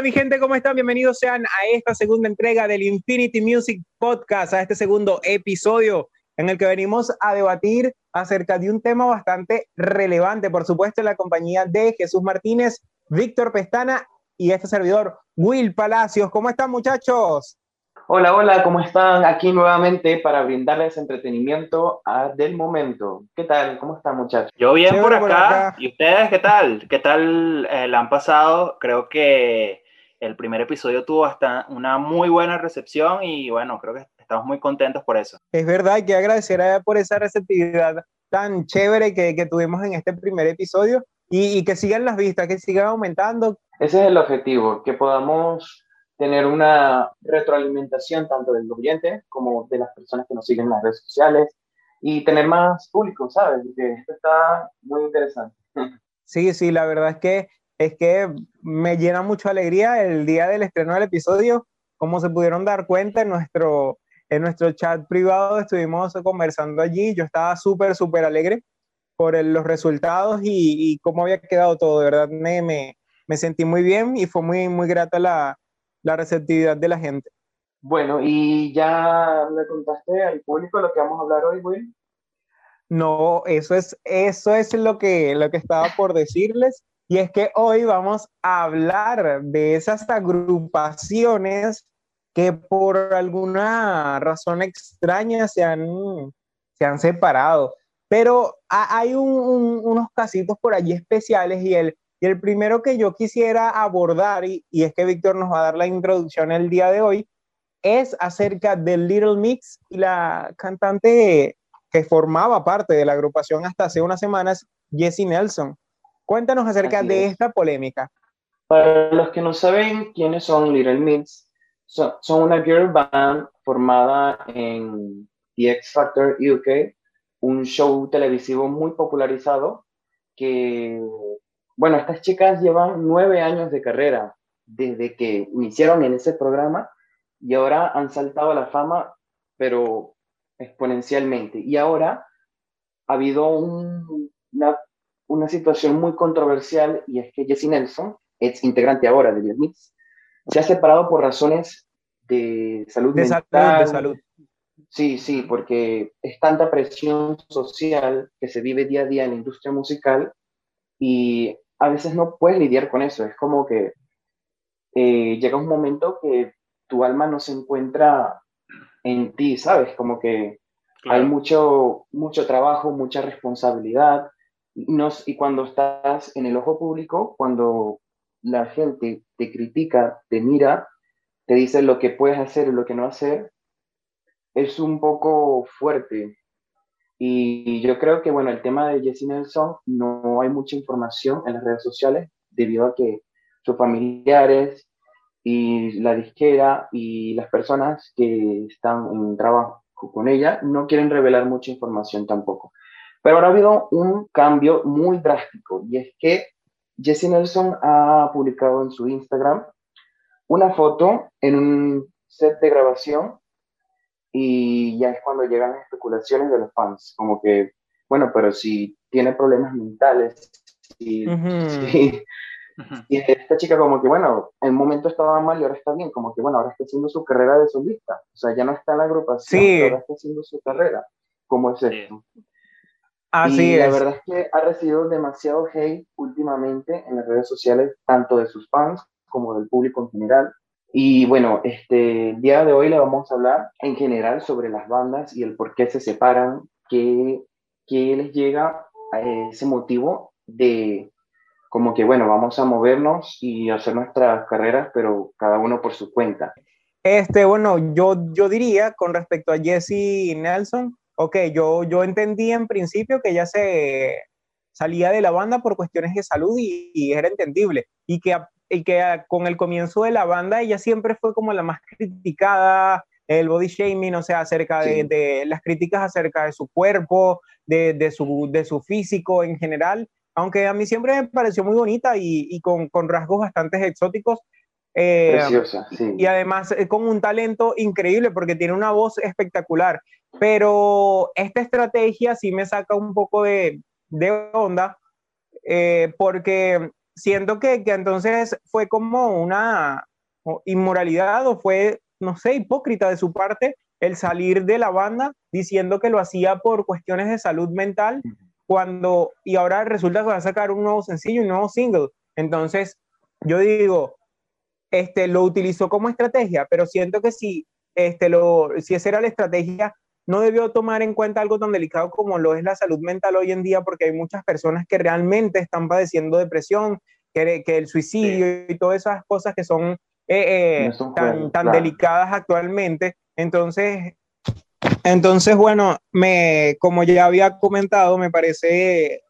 Hola mi gente, ¿cómo están? Bienvenidos sean a esta segunda entrega del Infinity Music Podcast, a este segundo episodio en el que venimos a debatir acerca de un tema bastante relevante, por supuesto, en la compañía de Jesús Martínez, Víctor Pestana y este servidor, Will Palacios. ¿Cómo están muchachos? Hola, hola, ¿cómo están? Aquí nuevamente para brindarles entretenimiento del momento. ¿Qué tal? ¿Cómo están, muchachos? Yo bien por acá. ¿Y ustedes qué tal? ¿Qué tal eh, la han pasado? Creo que el primer episodio tuvo hasta una muy buena recepción y bueno, creo que estamos muy contentos por eso. Es verdad, hay que agradecer por esa receptividad tan chévere que, que tuvimos en este primer episodio y, y que sigan las vistas, que sigan aumentando. Ese es el objetivo, que podamos tener una retroalimentación tanto del oyente como de las personas que nos siguen en las redes sociales y tener más público, ¿sabes? Que esto está muy interesante. Sí, sí, la verdad es que es que me llena mucho alegría el día del estreno del episodio, como se pudieron dar cuenta en nuestro en nuestro chat privado estuvimos conversando allí, yo estaba súper, súper alegre por los resultados y, y, cómo había quedado todo, de verdad me, me, me sentí muy bien y fue muy, muy grata la, la receptividad de la gente. Bueno, ¿y ya le contaste al público lo que vamos a hablar hoy, Will? No, eso es, eso es lo, que, lo que estaba por decirles. Y es que hoy vamos a hablar de esas agrupaciones que por alguna razón extraña se han, se han separado. Pero hay unos casitos por allí especiales y el, y el primero que yo quisiera abordar, y, es que Víctor nos va a dar la introducción el día de hoy, es acerca de Little Mix y la cantante que formaba parte de la agrupación hasta hace unas semanas, Jessie Nelson. Cuéntanos acerca de esta polémica. Para los que no saben quiénes son Little Mix, son, son una girl band formada en The X Factor UK, un show televisivo muy popularizado que bueno, estas chicas llevan nueve años de carrera desde que iniciaron en ese programa y ahora han saltado a la fama, pero exponencialmente. Y ahora ha habido una, una, situación muy controversial y es que Jessie Nelson, es integrante ahora de The Mix, se ha separado por razones de salud de mental. Salud, de salud. Sí, sí, porque es tanta presión social que se vive día a día en la industria musical y a veces no puedes lidiar con eso. Es como que eh, llega un momento que tu alma no se encuentra en ti, ¿sabes? Como que hay mucho, mucho trabajo, mucha responsabilidad. Y cuando estás en el ojo público, cuando la gente te critica, te mira, te dice lo que puedes hacer y lo que no hacer, es un poco fuerte. Y yo creo que, bueno, el tema de Jessie Nelson no hay mucha información en las redes sociales debido a que sus familiares y la disquera y las personas que están en trabajo con ella no quieren revelar mucha información tampoco. Pero ahora ha habido un cambio muy drástico y es que Jessie Nelson ha publicado en su Instagram una foto en un set de grabación y ya es cuando llegan las especulaciones de los fans, como que, bueno, pero si tiene problemas mentales, si, y esta chica como que, bueno, en un momento estaba mal y ahora está bien, como que, bueno, ahora está haciendo su carrera de solista, o sea, ya no está en la agrupación, ahora está haciendo su carrera. ¿Cómo es esto? Así y es. La verdad es que ha recibido demasiado hate últimamente en las redes sociales, tanto de sus fans como del público en general. Y bueno, este el día de hoy le vamos a hablar en general sobre las bandas y el por qué se separan, qué, qué les llega a ese motivo de como que, bueno, vamos a movernos y hacer nuestras carreras, pero cada uno por su cuenta. Este, bueno, yo, yo diría con respecto a Jesse Nelson, ok, yo, yo entendí en principio que ella se salía de la banda por cuestiones de salud y, y era entendible, y que y que con el comienzo de la banda ella siempre fue como la más criticada, el body shaming, o sea, acerca de, las críticas acerca de su cuerpo, de, de, su, de su físico en general, aunque a mí siempre me pareció muy bonita y, y con, con, rasgos bastante exóticos. Eh, Preciosa, sí. Y además eh, con un talento increíble porque tiene una voz espectacular. Pero esta estrategia sí me saca un poco de, de onda eh, porque siento que, que entonces fue como una inmoralidad o fue, no sé, hipócrita de su parte el salir de la banda diciendo que lo hacía por cuestiones de salud mental cuando y ahora resulta que va a sacar un nuevo sencillo, un nuevo single. Entonces, yo digo, este lo utilizó como estrategia, pero siento que si este lo si esa era la estrategia, no debió tomar en cuenta algo tan delicado como lo es la salud mental hoy en día porque hay muchas personas que realmente están padeciendo depresión, que, que el suicidio y todas esas cosas que son eh, eh, tan, tan delicadas actualmente. Entonces, entonces, bueno, me, como ya había comentado, me parece,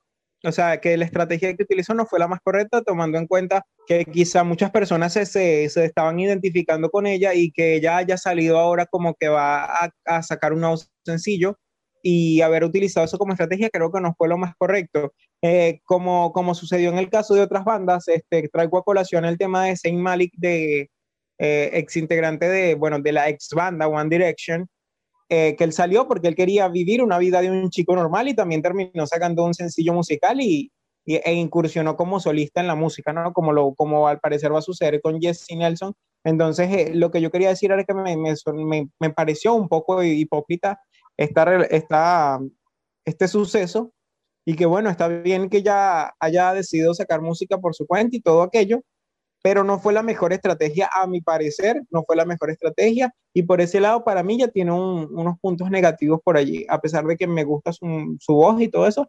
o sea, que la estrategia que utilizó no fue la más correcta, tomando en cuenta que quizá muchas personas se, se, estaban identificando con ella y que ella haya salido ahora como que va a, a sacar un nuevo sencillo y haber utilizado eso como estrategia creo que no fue lo más correcto. Eh, como, como sucedió en el caso de otras bandas, este, traigo a colación el tema de Saint Malik, de eh, ex integrante de, bueno, de la ex banda One Direction, eh, que él salió porque él quería vivir una vida de un chico normal y también terminó sacando un sencillo musical y, e incursionó como solista en la música, ¿no? Como, lo, como al parecer va a suceder con Jesse Nelson. Entonces, eh, lo que yo quería decir era que me, me, me pareció un poco hipócrita esta, esta, este suceso y que bueno, está bien que ya haya decidido sacar música por su cuenta y todo aquello, pero no fue la mejor estrategia, a mi parecer, no fue la mejor estrategia y por ese lado para mí ya tiene unos puntos negativos por allí, a pesar de que me gusta su, su voz y todo eso.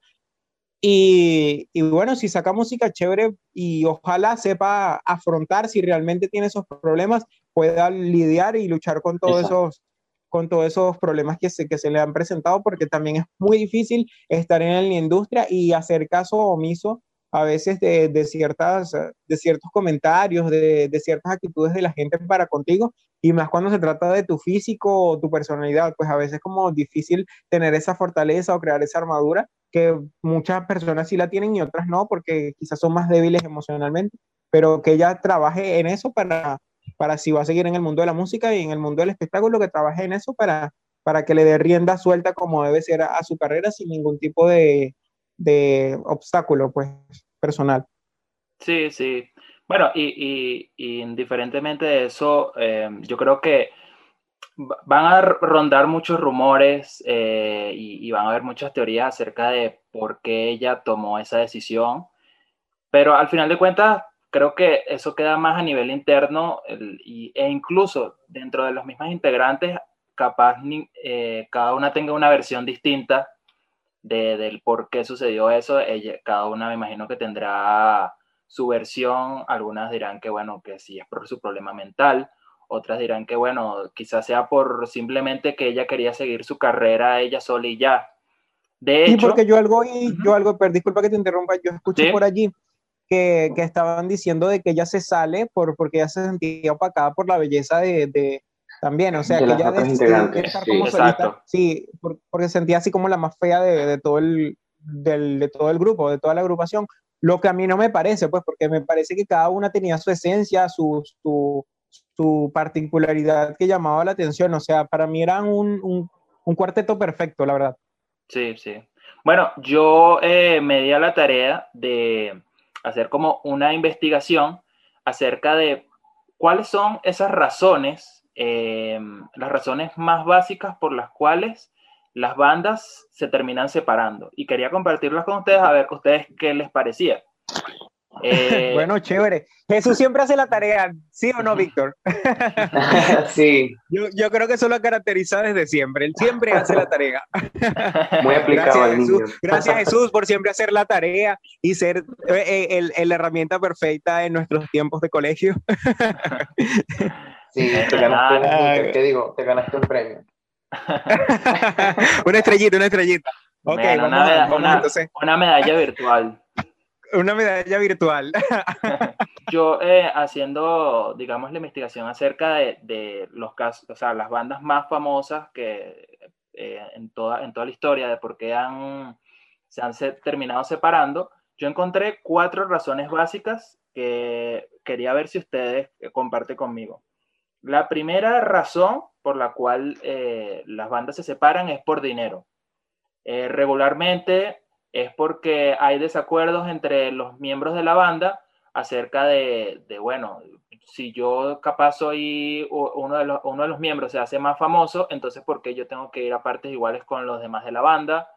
Y, y, bueno, si saca música chévere y ojalá sepa afrontar si realmente tiene esos problemas, pueda lidiar y luchar con todos esos con todos esos problemas que se, que se le han presentado, porque también es muy difícil estar en la industria y hacer caso omiso a veces de, de ciertas, de ciertos comentarios, de, de, ciertas actitudes de la gente para contigo, y más cuando se trata de tu físico o tu personalidad, pues a veces es como difícil tener esa fortaleza o crear esa armadura que muchas personas sí la tienen y otras no, porque quizás son más débiles emocionalmente, pero que ella trabaje en eso para, para si va a seguir en el mundo de la música y en el mundo del espectáculo, que trabaje en eso para, para que le dé rienda suelta como debe ser a, su carrera sin ningún tipo de, de, obstáculo pues, personal. Sí, sí. Bueno, y, y, indiferentemente de eso, eh, yo creo que van a rondar muchos rumores eh, y, y, van a haber muchas teorías acerca de por qué ella tomó esa decisión, pero al final de cuentas, creo que eso queda más a nivel interno y, e incluso dentro de los mismos integrantes, capaz eh, cada una tenga una versión distinta de, del por qué sucedió eso. Ella, cada una me imagino que tendrá su versión. Algunas dirán que, bueno, que sí es por su problema mental. Otras dirán que, bueno, quizás sea por simplemente que ella quería seguir su carrera ella sola y ya. De hecho, sí, porque yo algo, y yo algo, pero disculpa que te interrumpa, yo escuché por allí que, que, estaban diciendo de que ella se sale por, porque ella se sentía opacada por la belleza de, de también, o sea, que ella de, estar como solista, sí, porque se sentía así como la más fea de, de todo el, del, de todo el grupo, de toda la agrupación, lo que a mí no me parece, pues, porque me parece que cada una tenía su esencia, su, su, su particularidad que llamaba la atención, o sea, para mí eran un, un, un cuarteto perfecto, la verdad. Sí, sí. Bueno, yo eh, me di a la tarea de hacer como una investigación acerca de cuáles son esas razones, eh, las razones más básicas por las cuales las bandas se terminan separando. Y quería compartirlas con ustedes a ver ustedes qué les parecía. Eh, bueno, chévere. Jesús siempre hace la tarea, ¿sí o no, Víctor? sí. Yo, yo, creo que eso lo caracteriza desde siempre. Él siempre hace la tarea. Muy aplicado Gracias, Jesús. Gracias, Jesús, por siempre hacer la tarea y ser eh, eh, el, el, la herramienta perfecta en nuestros tiempos de colegio. Sí, te ganaste, un, ¿qué digo? Te ganaste un premio. una estrellita, una estrellita. Ok, bueno, vamos, una, medalla, vamos, una, una medalla virtual una medalla virtual. Yo eh, haciendo, digamos, la investigación acerca de, de, los casos, o sea, las bandas más famosas que eh, en, toda, en toda la historia de por qué han, se han se, terminado separando, yo encontré cuatro razones básicas que quería ver si ustedes comparten conmigo. La primera razón por la cual eh, las bandas se separan es por dinero. regularmente es porque hay desacuerdos entre los miembros de la banda acerca de, de, bueno, si yo capaz soy uno de, los, uno de los miembros se hace más famoso, entonces ¿por qué yo tengo que ir a partes iguales con los demás de la banda?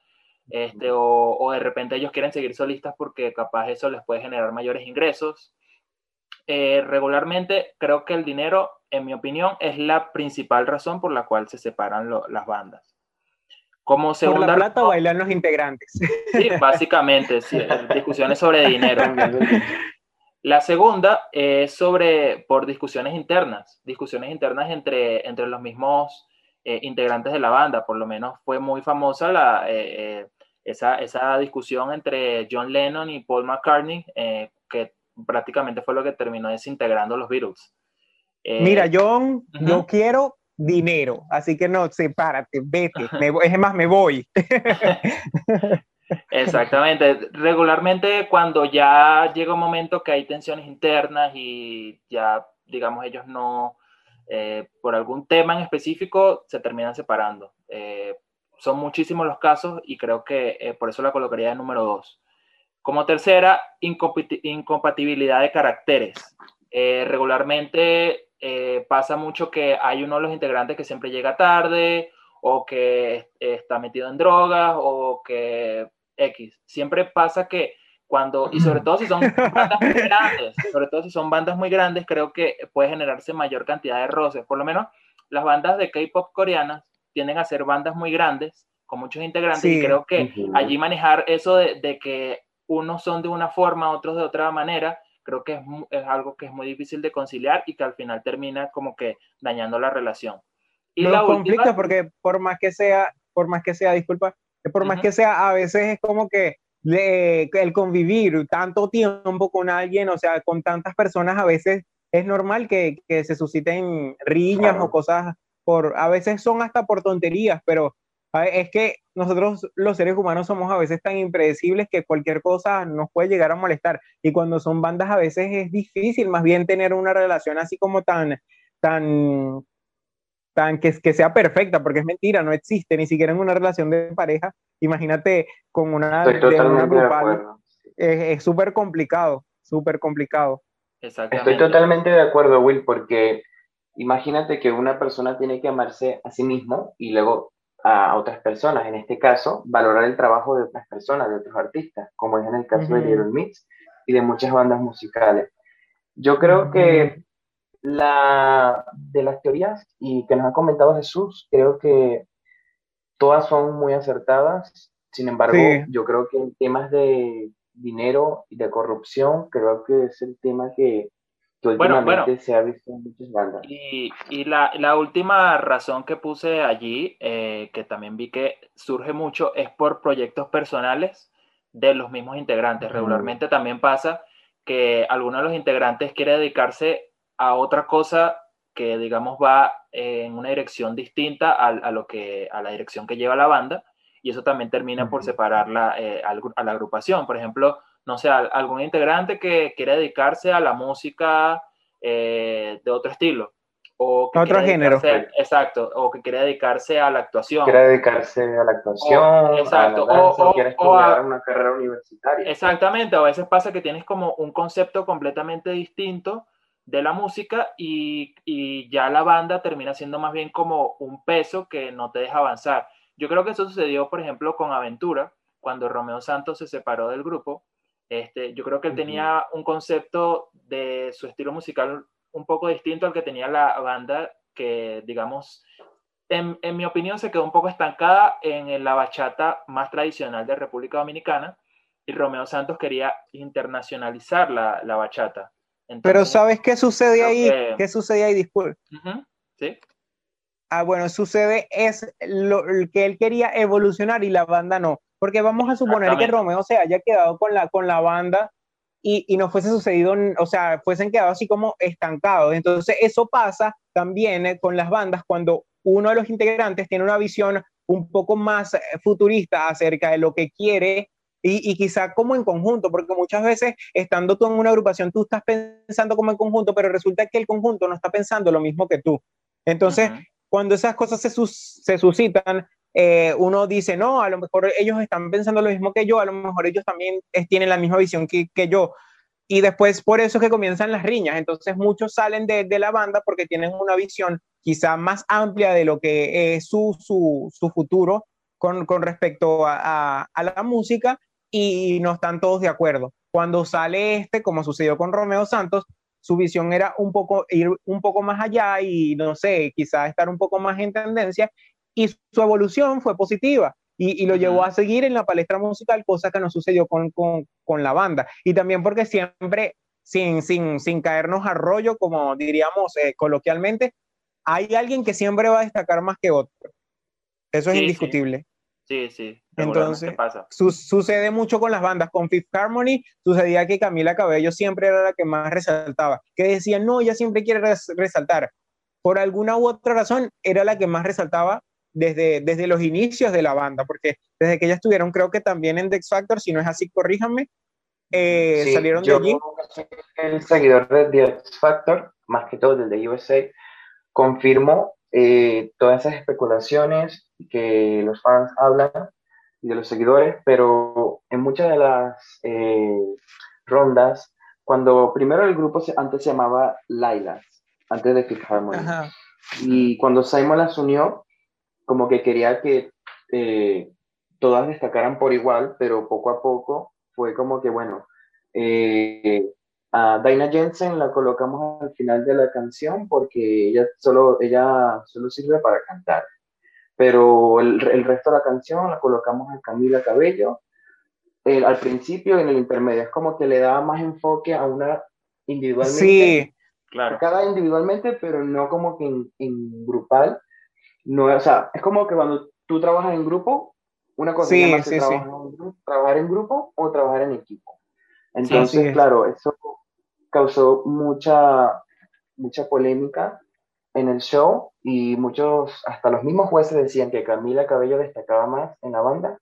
Este, o, o, de repente ellos quieren seguir solistas porque capaz eso les puede generar mayores ingresos. Eh, regularmente creo que el dinero, en mi opinión, es la principal razón por la cual se separan las bandas. Como segunda, por la plata bailan los integrantes. Sí, básicamente, sí, discusiones sobre dinero. La segunda es sobre, por discusiones internas, discusiones internas entre, entre los mismos eh, integrantes de la banda. Por lo menos fue muy famosa la, eh, esa, esa, discusión entre John Lennon y Paul McCartney, que prácticamente fue lo que terminó desintegrando los Beatles. Mira, John, yo quiero dinero. Así que no, sepárate, vete. es más, me voy. Exactamente. Regularmente cuando ya llega un momento que hay tensiones internas y ya, digamos, ellos no, eh, por algún tema en específico, se terminan separando. Eh, son muchísimos los casos y creo que eh, por eso la colocaría en número dos. Como tercera, incompatibilidad de caracteres. regularmente eh, pasa mucho que hay uno de los integrantes que siempre llega tarde o que está metido en drogas o que X. Siempre pasa que cuando, y sobre todo si son bandas muy grandes, sobre todo si son bandas muy grandes, creo que puede generarse mayor cantidad de roces. Por lo menos las bandas de K-pop coreanas tienden a ser bandas muy grandes, con muchos integrantes, y creo que allí manejar eso de, de, que unos son de una forma, otros de otra manera, creo que es, algo que es muy difícil de conciliar y que al final termina como que dañando la relación. Y Los la conflictos, porque por más que sea, por más que sea, disculpa, por más que sea, a veces es como que el convivir tanto tiempo con alguien, o sea, con tantas personas, a veces es normal que, que se susciten riñas o cosas por, a veces son hasta por tonterías, pero es que nosotros los seres humanos somos a veces tan impredecibles que cualquier cosa nos puede llegar a molestar. Y cuando son bandas a veces es difícil más bien tener una relación así como tan, tan, tan que, que sea perfecta, porque es mentira, no existe ni siquiera en una relación de pareja. Imagínate con una, de una grupal. es súper complicado, súper complicado. Estoy totalmente de acuerdo, Will, porque imagínate que una persona tiene que amarse a sí mismo y luego a otras personas, en este caso, valorar el trabajo de otras personas, de otros artistas, como es en el caso de Little Mix y de muchas bandas musicales. Yo creo que la, de las teorías y que nos ha comentado Jesús, creo que todas son muy acertadas. Sin embargo, yo creo que en temas de dinero y de corrupción, creo que es el tema que bueno, bueno. se ha visto en muchas bandas. Y, y la, la, última razón que puse allí, eh, que también vi que surge mucho, es por proyectos personales de los mismos integrantes. Regularmente también pasa que alguno de los integrantes quiere dedicarse a otra cosa que, digamos, va en una dirección distinta a, a lo que, a la dirección que lleva la banda, y eso también termina por separarla eh, a la agrupación. Por ejemplo, no sé, algún integrante que quiere dedicarse a la música eh, de otro estilo. O otro género. Exacto, o que quiere dedicarse a la actuación. Quiere dedicarse a la actuación, exacto, o, quiere estudiar una carrera universitaria. Exactamente, a veces pasa que tienes como un concepto completamente distinto de la música y, y, ya la banda termina siendo más bien como un peso que no te deja avanzar. Yo creo que eso sucedió, por ejemplo, con Aventura, cuando Romeo Santos se separó del grupo este, yo creo que él tenía un concepto de su estilo musical un poco distinto al que tenía la banda, que digamos, en, en mi opinión se quedó un poco estancada en la bachata más tradicional de República Dominicana y Romeo Santos quería internacionalizar la, la bachata. Pero ¿sabes qué sucede ahí? ¿Qué sucede ahí? Disculpe. Sí. Ah, bueno, sucede es lo que él quería evolucionar y la banda no. Porque vamos a suponer que Romeo se haya quedado con la, con la banda y, y, no fuese sucedido, o sea, fuesen quedado así como estancados. Entonces, eso pasa también eh, con las bandas cuando uno de los integrantes tiene una visión un poco más eh, futurista acerca de lo que quiere y, y, quizá como en conjunto, porque muchas veces estando tú en una agrupación, tú estás pensando como en conjunto, pero resulta que el conjunto no está pensando lo mismo que tú. Entonces, cuando esas cosas se, se suscitan, eh, uno dice, no, a lo mejor ellos están pensando lo mismo que yo, a lo mejor ellos también tienen la misma visión que, que yo. y después por eso es que comienzan las riñas. Entonces muchos salen de, de la banda porque tienen una visión quizá más amplia de lo que es su, su, su futuro con, con respecto a, a, la música y no están todos de acuerdo. Cuando sale este, como sucedió con Romeo Santos, su visión era un poco ir un poco más allá y no sé, quizá estar un poco más en tendencia y su evolución fue positiva y, y lo llevó a seguir en la palestra musical, cosa que no sucedió con, con, con la banda. Y también porque siempre, sin, sin, sin caernos a rollo, como diríamos eh, coloquialmente, hay alguien que siempre va a destacar más que otro. Eso es indiscutible. Sí, sí. Entonces, pasa. Su sucede mucho con las bandas. Con Fifth Harmony sucedía que Camila Cabello siempre era la que más resaltaba. Que decían, no, ella siempre quiere resaltar. Por alguna u otra razón, era la que más resaltaba desde, desde los inicios de la banda, porque desde que ellas estuvieron, creo que también en The Factor, si no es así, corríjanme, eh, salieron de allí. El seguidor de The X Factor, más que todo desde USA, confirmó eh, todas esas especulaciones que los fans hablan y de los seguidores, pero en muchas de las eh, rondas, cuando primero el grupo antes se llamaba Lilas, antes de Fifth Harmony, y cuando Simon las unió, como que quería que eh, todas destacaran por igual, pero poco a poco fue como que, bueno, eh, a Dinah Jensen la colocamos al final de la canción porque ella solo, ella solo sirve para cantar. Pero el, el resto de la canción la colocamos a Camila Cabello. al principio, en el intermedio, es como que le daba más enfoque a una individualmente. Sí, claro. Cada individualmente, pero no como que en, en grupal no, o sea, es como que cuando tú trabajas en grupo, una cosa es trabajar, en grupo, o trabajar en equipo. Entonces, claro, eso causó mucha, mucha polémica en el show y muchos, hasta los mismos jueces decían que Camila Cabello destacaba más en la banda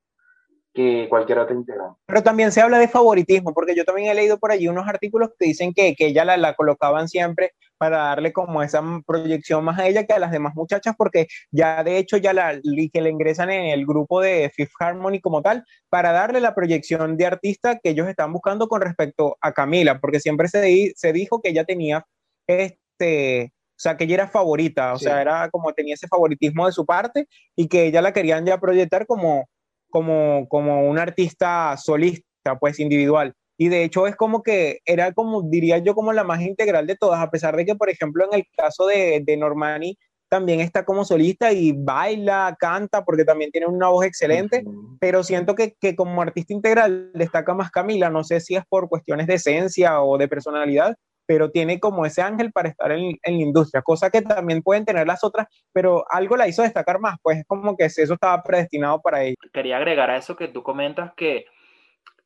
que cualquier otra integrante. Pero también se habla de favoritismo, porque yo también he leído por allí unos artículos que dicen que, que ella la, la, colocaban siempre para darle como esa proyección más a ella que a las demás muchachas, porque ya de hecho ya la, que le ingresan en el grupo de Fifth Harmony como tal, para darle la proyección de artista que ellos están buscando con respecto a Camila, porque siempre se, se dijo que ella tenía este... O sea, que ella era favorita, o sea, era como tenía ese favoritismo de su parte y que ella la querían ya proyectar como, como, como un artista solista, pues individual. Y de hecho es como que era como, diría yo, como la más integral de todas, a pesar de que, por ejemplo, en el caso de, de Normani, también está como solista y baila, canta, porque también tiene una voz excelente, pero siento que, que, como artista integral destaca más Camila, no sé si es por cuestiones de esencia o de personalidad, pero tiene como ese ángel para estar en, en, la industria, cosa que también pueden tener las otras, pero algo la hizo destacar más, pues es como que eso estaba predestinado para ella. Quería agregar a eso que tú comentas que,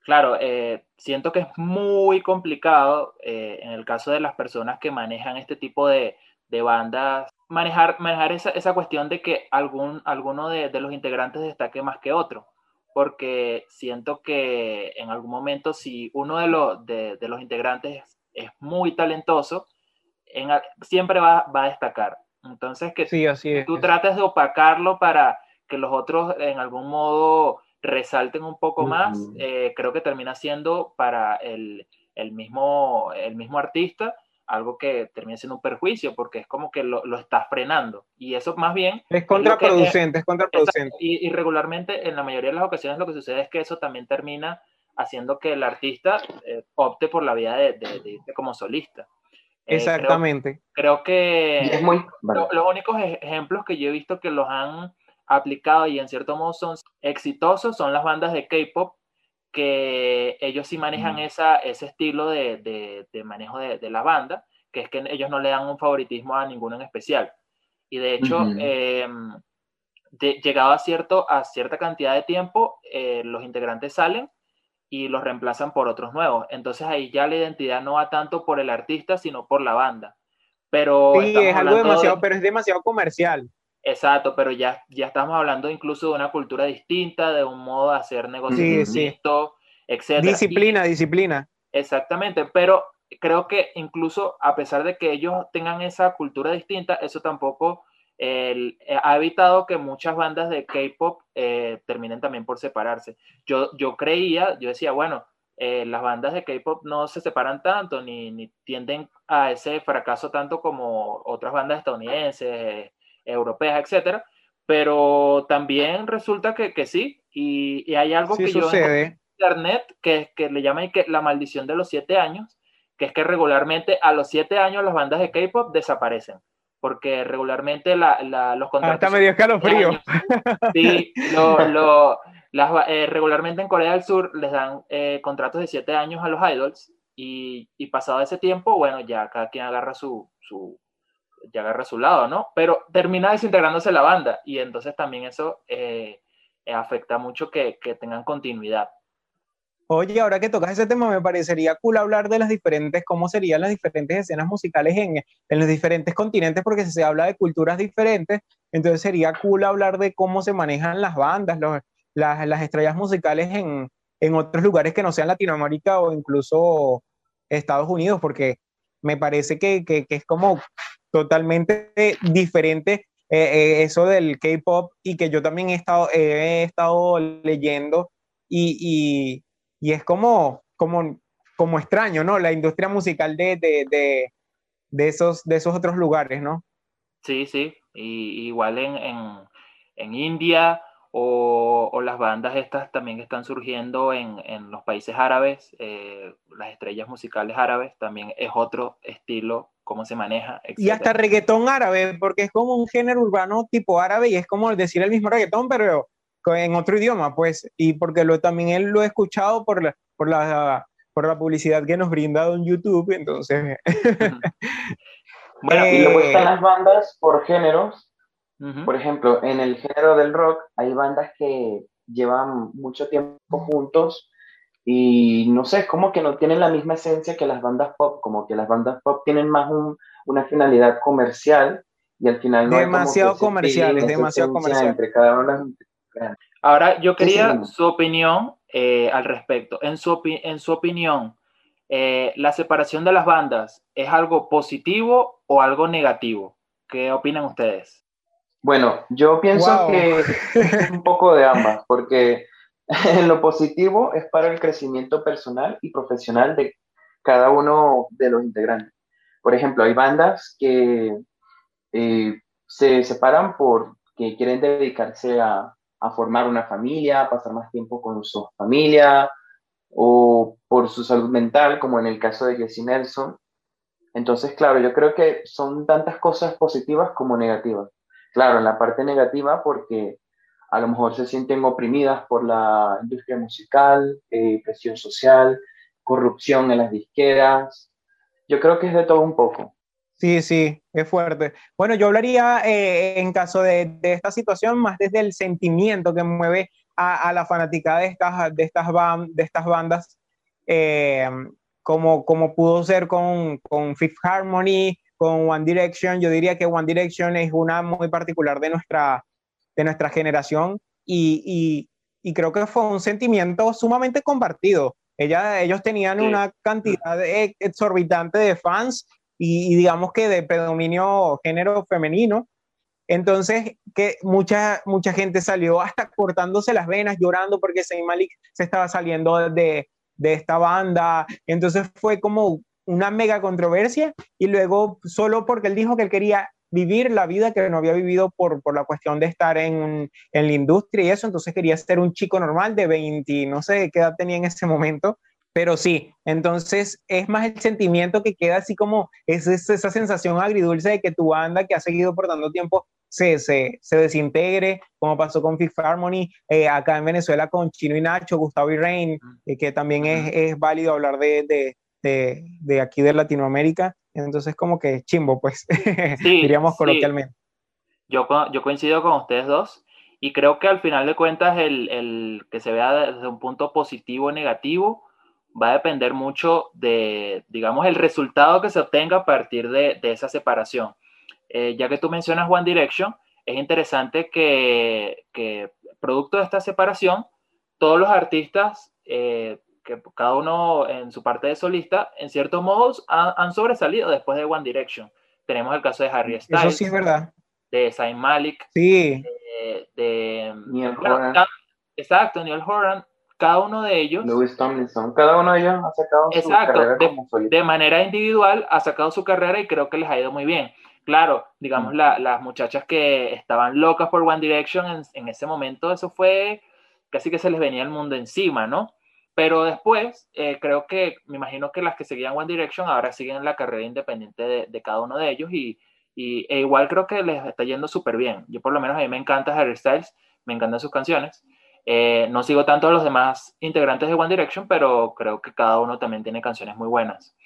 claro, eh, siento que es muy complicado eh, en el caso de las personas que manejan este tipo de, de bandas, manejar, manejar esa, esa, cuestión de que algún, alguno de, de los integrantes destaque más que otro porque siento que en algún momento si uno de los, de, de los integrantes es muy talentoso, en, siempre va, va, a destacar. Entonces, que sí, así tú trates de opacarlo para que los otros en algún modo resalten un poco más, eh, creo que termina siendo para el, el, mismo, el mismo artista algo que termina siendo un perjuicio porque es como que lo, lo estás frenando y eso más bien es contraproducente, es, es contraproducente. Y, y, regularmente en la mayoría de las ocasiones lo que sucede es que eso también termina haciendo que el artista eh, opte por la vía de, de, de irse como solista. Eh, Exactamente. Creo, creo que es muy, vale. los únicos ejemplos que yo he visto que los han aplicado y en cierto modo son exitosos son las bandas de K-pop que ellos sí manejan mm. esa, ese estilo de, de, de manejo de, de, la banda, que es que ellos no le dan un favoritismo a ninguno en especial. Y de hecho, mm -hmm. eh, llegado a, cierto, a cierta cantidad de tiempo, eh, los integrantes salen y los reemplazan por otros nuevos. Entonces ahí ya la identidad no va tanto por el artista, sino por la banda. Pero sí, es algo demasiado, de... pero es demasiado comercial. Exacto, pero ya, ya estamos hablando incluso de una cultura distinta, de un modo de hacer negocios sí, distinto, sí. etc. Disciplina, y, disciplina. Exactamente, pero creo que incluso a pesar de que ellos tengan esa cultura distinta, eso tampoco eh, ha evitado que muchas bandas de K-pop eh, terminen también por separarse. Yo, yo creía, yo decía, bueno, eh, las bandas de K-pop no se separan tanto ni, ni, tienden a ese fracaso tanto como otras bandas estadounidenses, europeas, etcétera. Pero también resulta que, que sí, y, y, hay algo que sucede. yo en internet que, que le llaman que la maldición de los siete años, que es que regularmente a los siete años las bandas de K-pop desaparecen porque regularmente la, la, los contratos... Ah, está medio escalofrío. Sí, lo, lo, las, eh, regularmente en Corea del Sur les dan eh, contratos de siete años a los idols y, y, pasado ese tiempo, bueno, ya cada quien agarra su, su, ya agarra su lado, ¿no? Pero termina desintegrándose la banda y entonces también eso eh, afecta mucho que, que tengan continuidad. Oye, ahora que tocas ese tema, me parecería cool hablar de las diferentes, cómo serían las diferentes escenas musicales en, en, los diferentes continentes, porque se habla de culturas diferentes, entonces sería cool hablar de cómo se manejan las bandas, los, las, las, estrellas musicales en, en, otros lugares que no sean Latinoamérica o incluso Estados Unidos, porque me parece que, que, que es como totalmente diferente eh, eh, eso del K-pop y que yo también he estado, he estado leyendo y, y es como, como, como extraño, ¿no? La industria musical de, de, de, esos, de esos otros lugares, ¿no? Sí, sí, igual en, en, en India o, las bandas estas también están surgiendo en, en los países árabes, eh, las estrellas musicales árabes, también es otro estilo, cómo se maneja. Etc. Y hasta reggaetón árabe, porque es como un género urbano tipo árabe y es como decir el mismo reggaetón, pero en otro idioma, pues, y porque lo, también él lo he escuchado por la, por la, por la publicidad que nos brinda en YouTube, entonces... bueno, y luego están las bandas por géneros. Uh -huh. Por ejemplo, en el género del rock hay bandas que llevan mucho tiempo juntos y no sé, es como que no tienen la misma esencia que las bandas pop, como que las bandas pop tienen más un, una finalidad comercial y al final no demasiado comerciales, demasiado comercial entre cada una Ahora, yo quería sí, su opinión eh, al respecto. En su, opi en su opinión, eh, ¿la separación de las bandas es algo positivo o algo negativo? ¿Qué opinan ustedes? Bueno, yo pienso wow. que es un poco de ambas, porque en lo positivo es para el crecimiento personal y profesional de cada uno de los integrantes. Por ejemplo, hay bandas que eh, se separan porque quieren dedicarse a, formar una familia, a pasar más tiempo con su familia o por su salud mental, como en el caso de Jessie Nelson. Entonces, claro, yo creo que son tantas cosas positivas como negativas. Claro, en la parte negativa porque a lo mejor se sienten oprimidas por la industria musical, eh, presión social, corrupción en las disqueras. Yo creo que es de todo un poco. Sí, sí, es fuerte. Bueno, yo hablaría eh, en caso de, de, esta situación más desde el sentimiento que mueve a, a la fanática de estas, de estas, band, de estas bandas, eh, como, como pudo ser con, con Fifth Harmony, con One Direction. Yo diría que One Direction es una muy particular de nuestra, de nuestra generación y, y, y creo que fue un sentimiento sumamente compartido. Ella, ellos tenían sí. una cantidad exorbitante de fans y, y, digamos que de predominio género femenino. Entonces, que mucha, mucha gente salió hasta cortándose las venas, llorando porque Zayn Malik se estaba saliendo de, de esta banda. Entonces fue como una mega controversia y luego solo porque él dijo que él quería vivir la vida que no había vivido por, por la cuestión de estar en, en, la industria y eso, entonces quería ser un chico normal de 20, no sé qué edad tenía en ese momento, pero sí, entonces es más el sentimiento que queda así como es, es esa sensación agridulce de que tu banda que ha seguido por tanto tiempo se, se, se desintegre, como pasó con Fifth Harmony, eh, acá en Venezuela con Chino y Nacho, Gustavo y Rain, eh, que también es, es, válido hablar de, de, de, de, aquí de Latinoamérica, entonces como que chimbo, pues, sí, diríamos coloquialmente. Sí. Yo, yo coincido con ustedes dos y creo que al final de cuentas el, el que se vea desde un punto positivo o negativo, va a depender mucho de, digamos, el resultado que se obtenga a partir de, de esa separación. Eh, ya que tú mencionas One Direction, es interesante que, que, producto de esta separación, todos los artistas, eh, que cada uno en su parte de solista, en ciertos modos han, han, sobresalido después de One Direction. Tenemos el caso de Harry Styles. Eso sí es verdad. De Zayn Malik. Sí. De, de Neil Horan. Exacto, Neil Horan cada uno de ellos... Louis Tomlinson, cada uno de ellos ha sacado su carrera como de manera individual ha sacado su carrera y creo que les ha ido muy bien. Claro, digamos, las muchachas que estaban locas por One Direction en, ese momento, eso fue casi que se les venía el mundo encima, ¿no? Pero después, eh, creo que, me imagino que las que seguían One Direction ahora siguen la carrera independiente de, cada uno de ellos y, e igual creo que les está yendo súper bien. Yo por lo menos a mí me encanta Harry Styles, me encantan sus canciones. Eh, no sigo tanto a los demás integrantes de One Direction, pero creo que cada uno también tiene canciones muy buenas.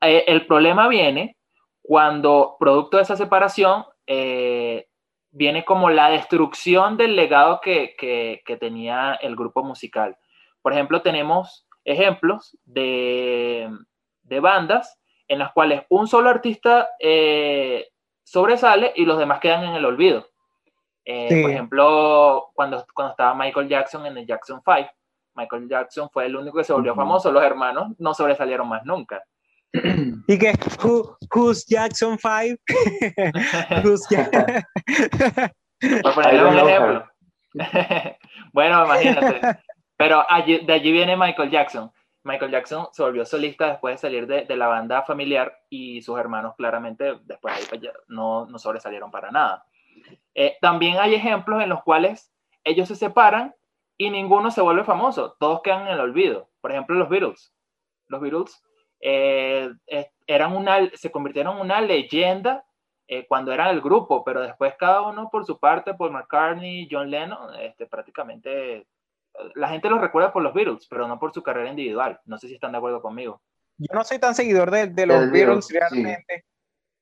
Eh, el problema viene cuando, producto de esa separación, viene como la destrucción del legado que, tenía el grupo musical. Por ejemplo, tenemos ejemplos de, de bandas en las cuales un solo artista eh, sobresale y los demás quedan en el olvido. Eh, por ejemplo, cuando, cuando estaba Michael Jackson en el Jackson 5, Michael Jackson fue el único que se volvió famoso, los hermanos no sobresalieron más nunca. Y que, who's Jackson 5? who's ponerle un ejemplo. bueno, imagínate. Pero de allí viene Michael Jackson. Michael Jackson se volvió solista después de salir de, de la banda familiar y sus hermanos claramente después de ahí pues, no, no sobresalieron para nada. Eh, también hay ejemplos en los cuales ellos se separan y ninguno se vuelve famoso, todos quedan en el olvido. Por ejemplo, los Beatles. Los Beatles eh, eran una, se convirtieron en una leyenda eh, cuando eran el grupo, pero después cada uno por su parte, por McCartney, John Lennon, este, prácticamente la gente los recuerda por los Beatles, pero no por su carrera individual. No sé si están de acuerdo conmigo. Yo no soy tan seguidor de, los Beatles, realmente.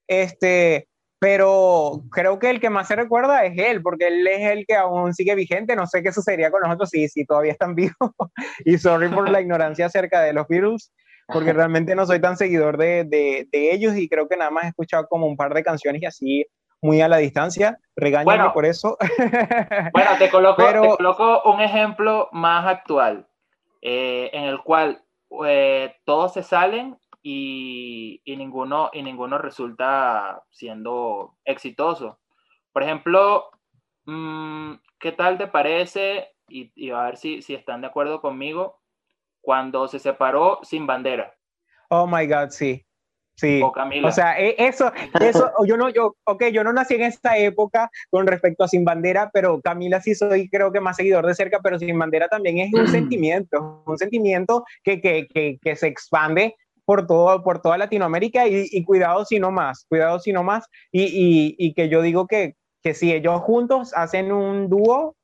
Este, pero creo que el que más se recuerda es él, porque él es el que aún sigue vigente. No sé qué sucedería con nosotros si, si todavía están vivos. y sorry por la ignorancia acerca de los Beatles, porque realmente no soy tan seguidor de, de, ellos y creo que nada más he escuchado como un par de canciones y así muy a la distancia. Regáñame por eso. bueno, te coloco, te coloco un ejemplo más actual, eh, en el cual eh, todos se salen y, ninguno, y ninguno resulta siendo exitoso. Por ejemplo, mm, ¿qué tal te parece? Y, a ver si, si están de acuerdo conmigo, cuando se separó sin bandera. Oh my God, sí. Sí, o, sea, e, eso, eso, yo no, yo, ok, yo no nací en esta época con respecto a Sin Bandera, pero Camila sí soy, creo que más seguidor de cerca, pero Sin Bandera también es un sentimiento, un sentimiento que, que, que, que se expande por, todo, por toda Latinoamérica y, cuidado si no más, cuidado si no más, y, y, que yo digo que, que si ellos juntos hacen un dúo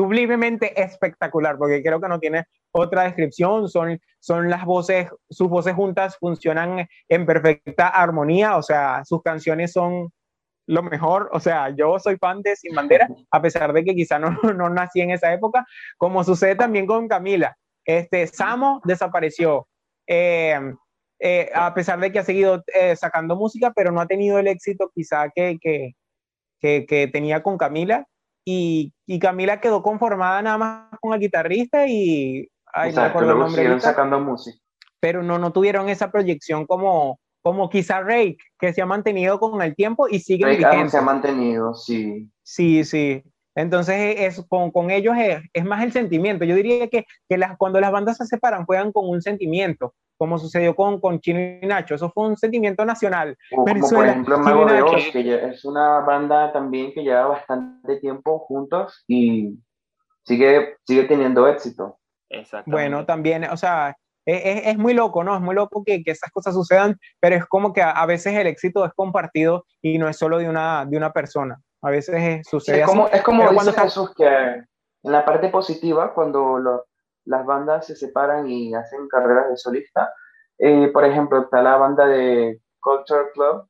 sublimemente espectacular, porque creo que no tiene otra descripción, son, son las voces, sus voces juntas funcionan en perfecta armonía, o sea, sus canciones son lo mejor, o sea, yo soy fan de Sin Bandera, a pesar de que quizá no, no nací en esa época, como sucede también con Camila. Este, Samo desapareció, eh, eh, a pesar de que ha seguido eh, sacando música, pero no ha tenido el éxito quizá que, que, que, tenía con Camila. Y, y, Camila quedó conformada nada más con el guitarrista y Ay, no sacando música. Pero no, no tuvieron esa proyección como, como quizá Rake, que se ha mantenido con el tiempo y sigue Rake se ha mantenido, sí. Sí, sí. Entonces, es, con, con ellos es, es, más el sentimiento. Yo diría que, que las, cuando las bandas se separan, juegan con un sentimiento, como sucedió con, con Chino y Nacho. Eso fue un sentimiento nacional. como por ejemplo Mago de Oz, que es una banda también que lleva bastante tiempo juntos y sigue, sigue teniendo éxito. Bueno, también, o sea, e, e, es, muy loco, ¿no? Es muy loco que, que, esas cosas sucedan, pero es como que a, veces el éxito es compartido y no es solo de una, de una persona. A veces sucede es como, Es como cuando Jesús que en la parte positiva, cuando las bandas se separan y hacen carreras de solista, eh, por ejemplo, está la banda de Culture Club,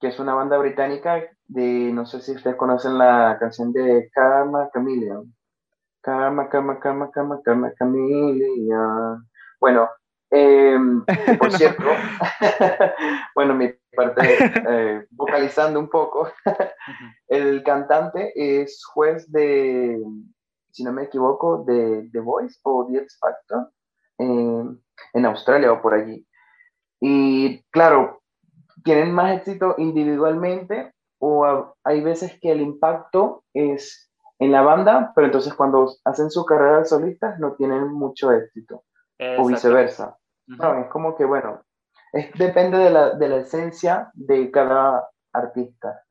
que es una banda británica de, no sé si ustedes conocen la canción de Karma Chameleon. Cama, cama, cama, cama, cama, Camilia. Bueno, em, por cierto, bueno, mi parte eh, vocalizando un poco, el cantante es juez de, si no me equivoco, de The Voice o The X Factor em, en Australia o por allí. Y claro, tienen más éxito individualmente o hay veces que el impacto es en la banda, pero entonces cuando hacen su carrera de solistas no tienen mucho éxito, o viceversa. No, es como que, bueno, es, depende de la, de la esencia de cada artista.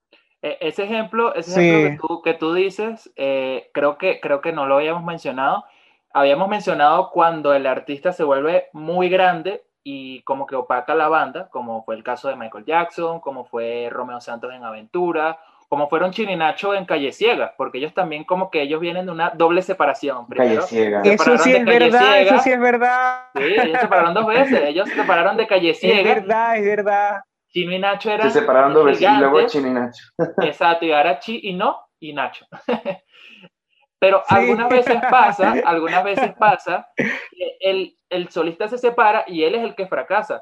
E, ese ejemplo, ese ejemplo que, tú, que, tú, dices, eh, creo, que, creo que no lo habíamos mencionado. Habíamos mencionado cuando el artista se vuelve muy grande y como que opaca la banda, como fue el caso de Michael Jackson, como fue Romeo Santos en Aventura, como fueron Nacho en Calle Ciega, porque ellos también como que ellos vienen de una doble separación. Primero, Calle Ciega. Eso sí es verdad, eso sí es verdad. Sí, ellos se separaron dos veces, ellos se separaron de Calle Ciega. Es verdad, es verdad. Chino y Nacho eran Se separaron dos veces y luego Chino y Nacho. Exacto, y ahora Chi y no y Nacho. Pero algunas veces pasa, algunas veces pasa que el, el, solista se separa y él es el que fracasa.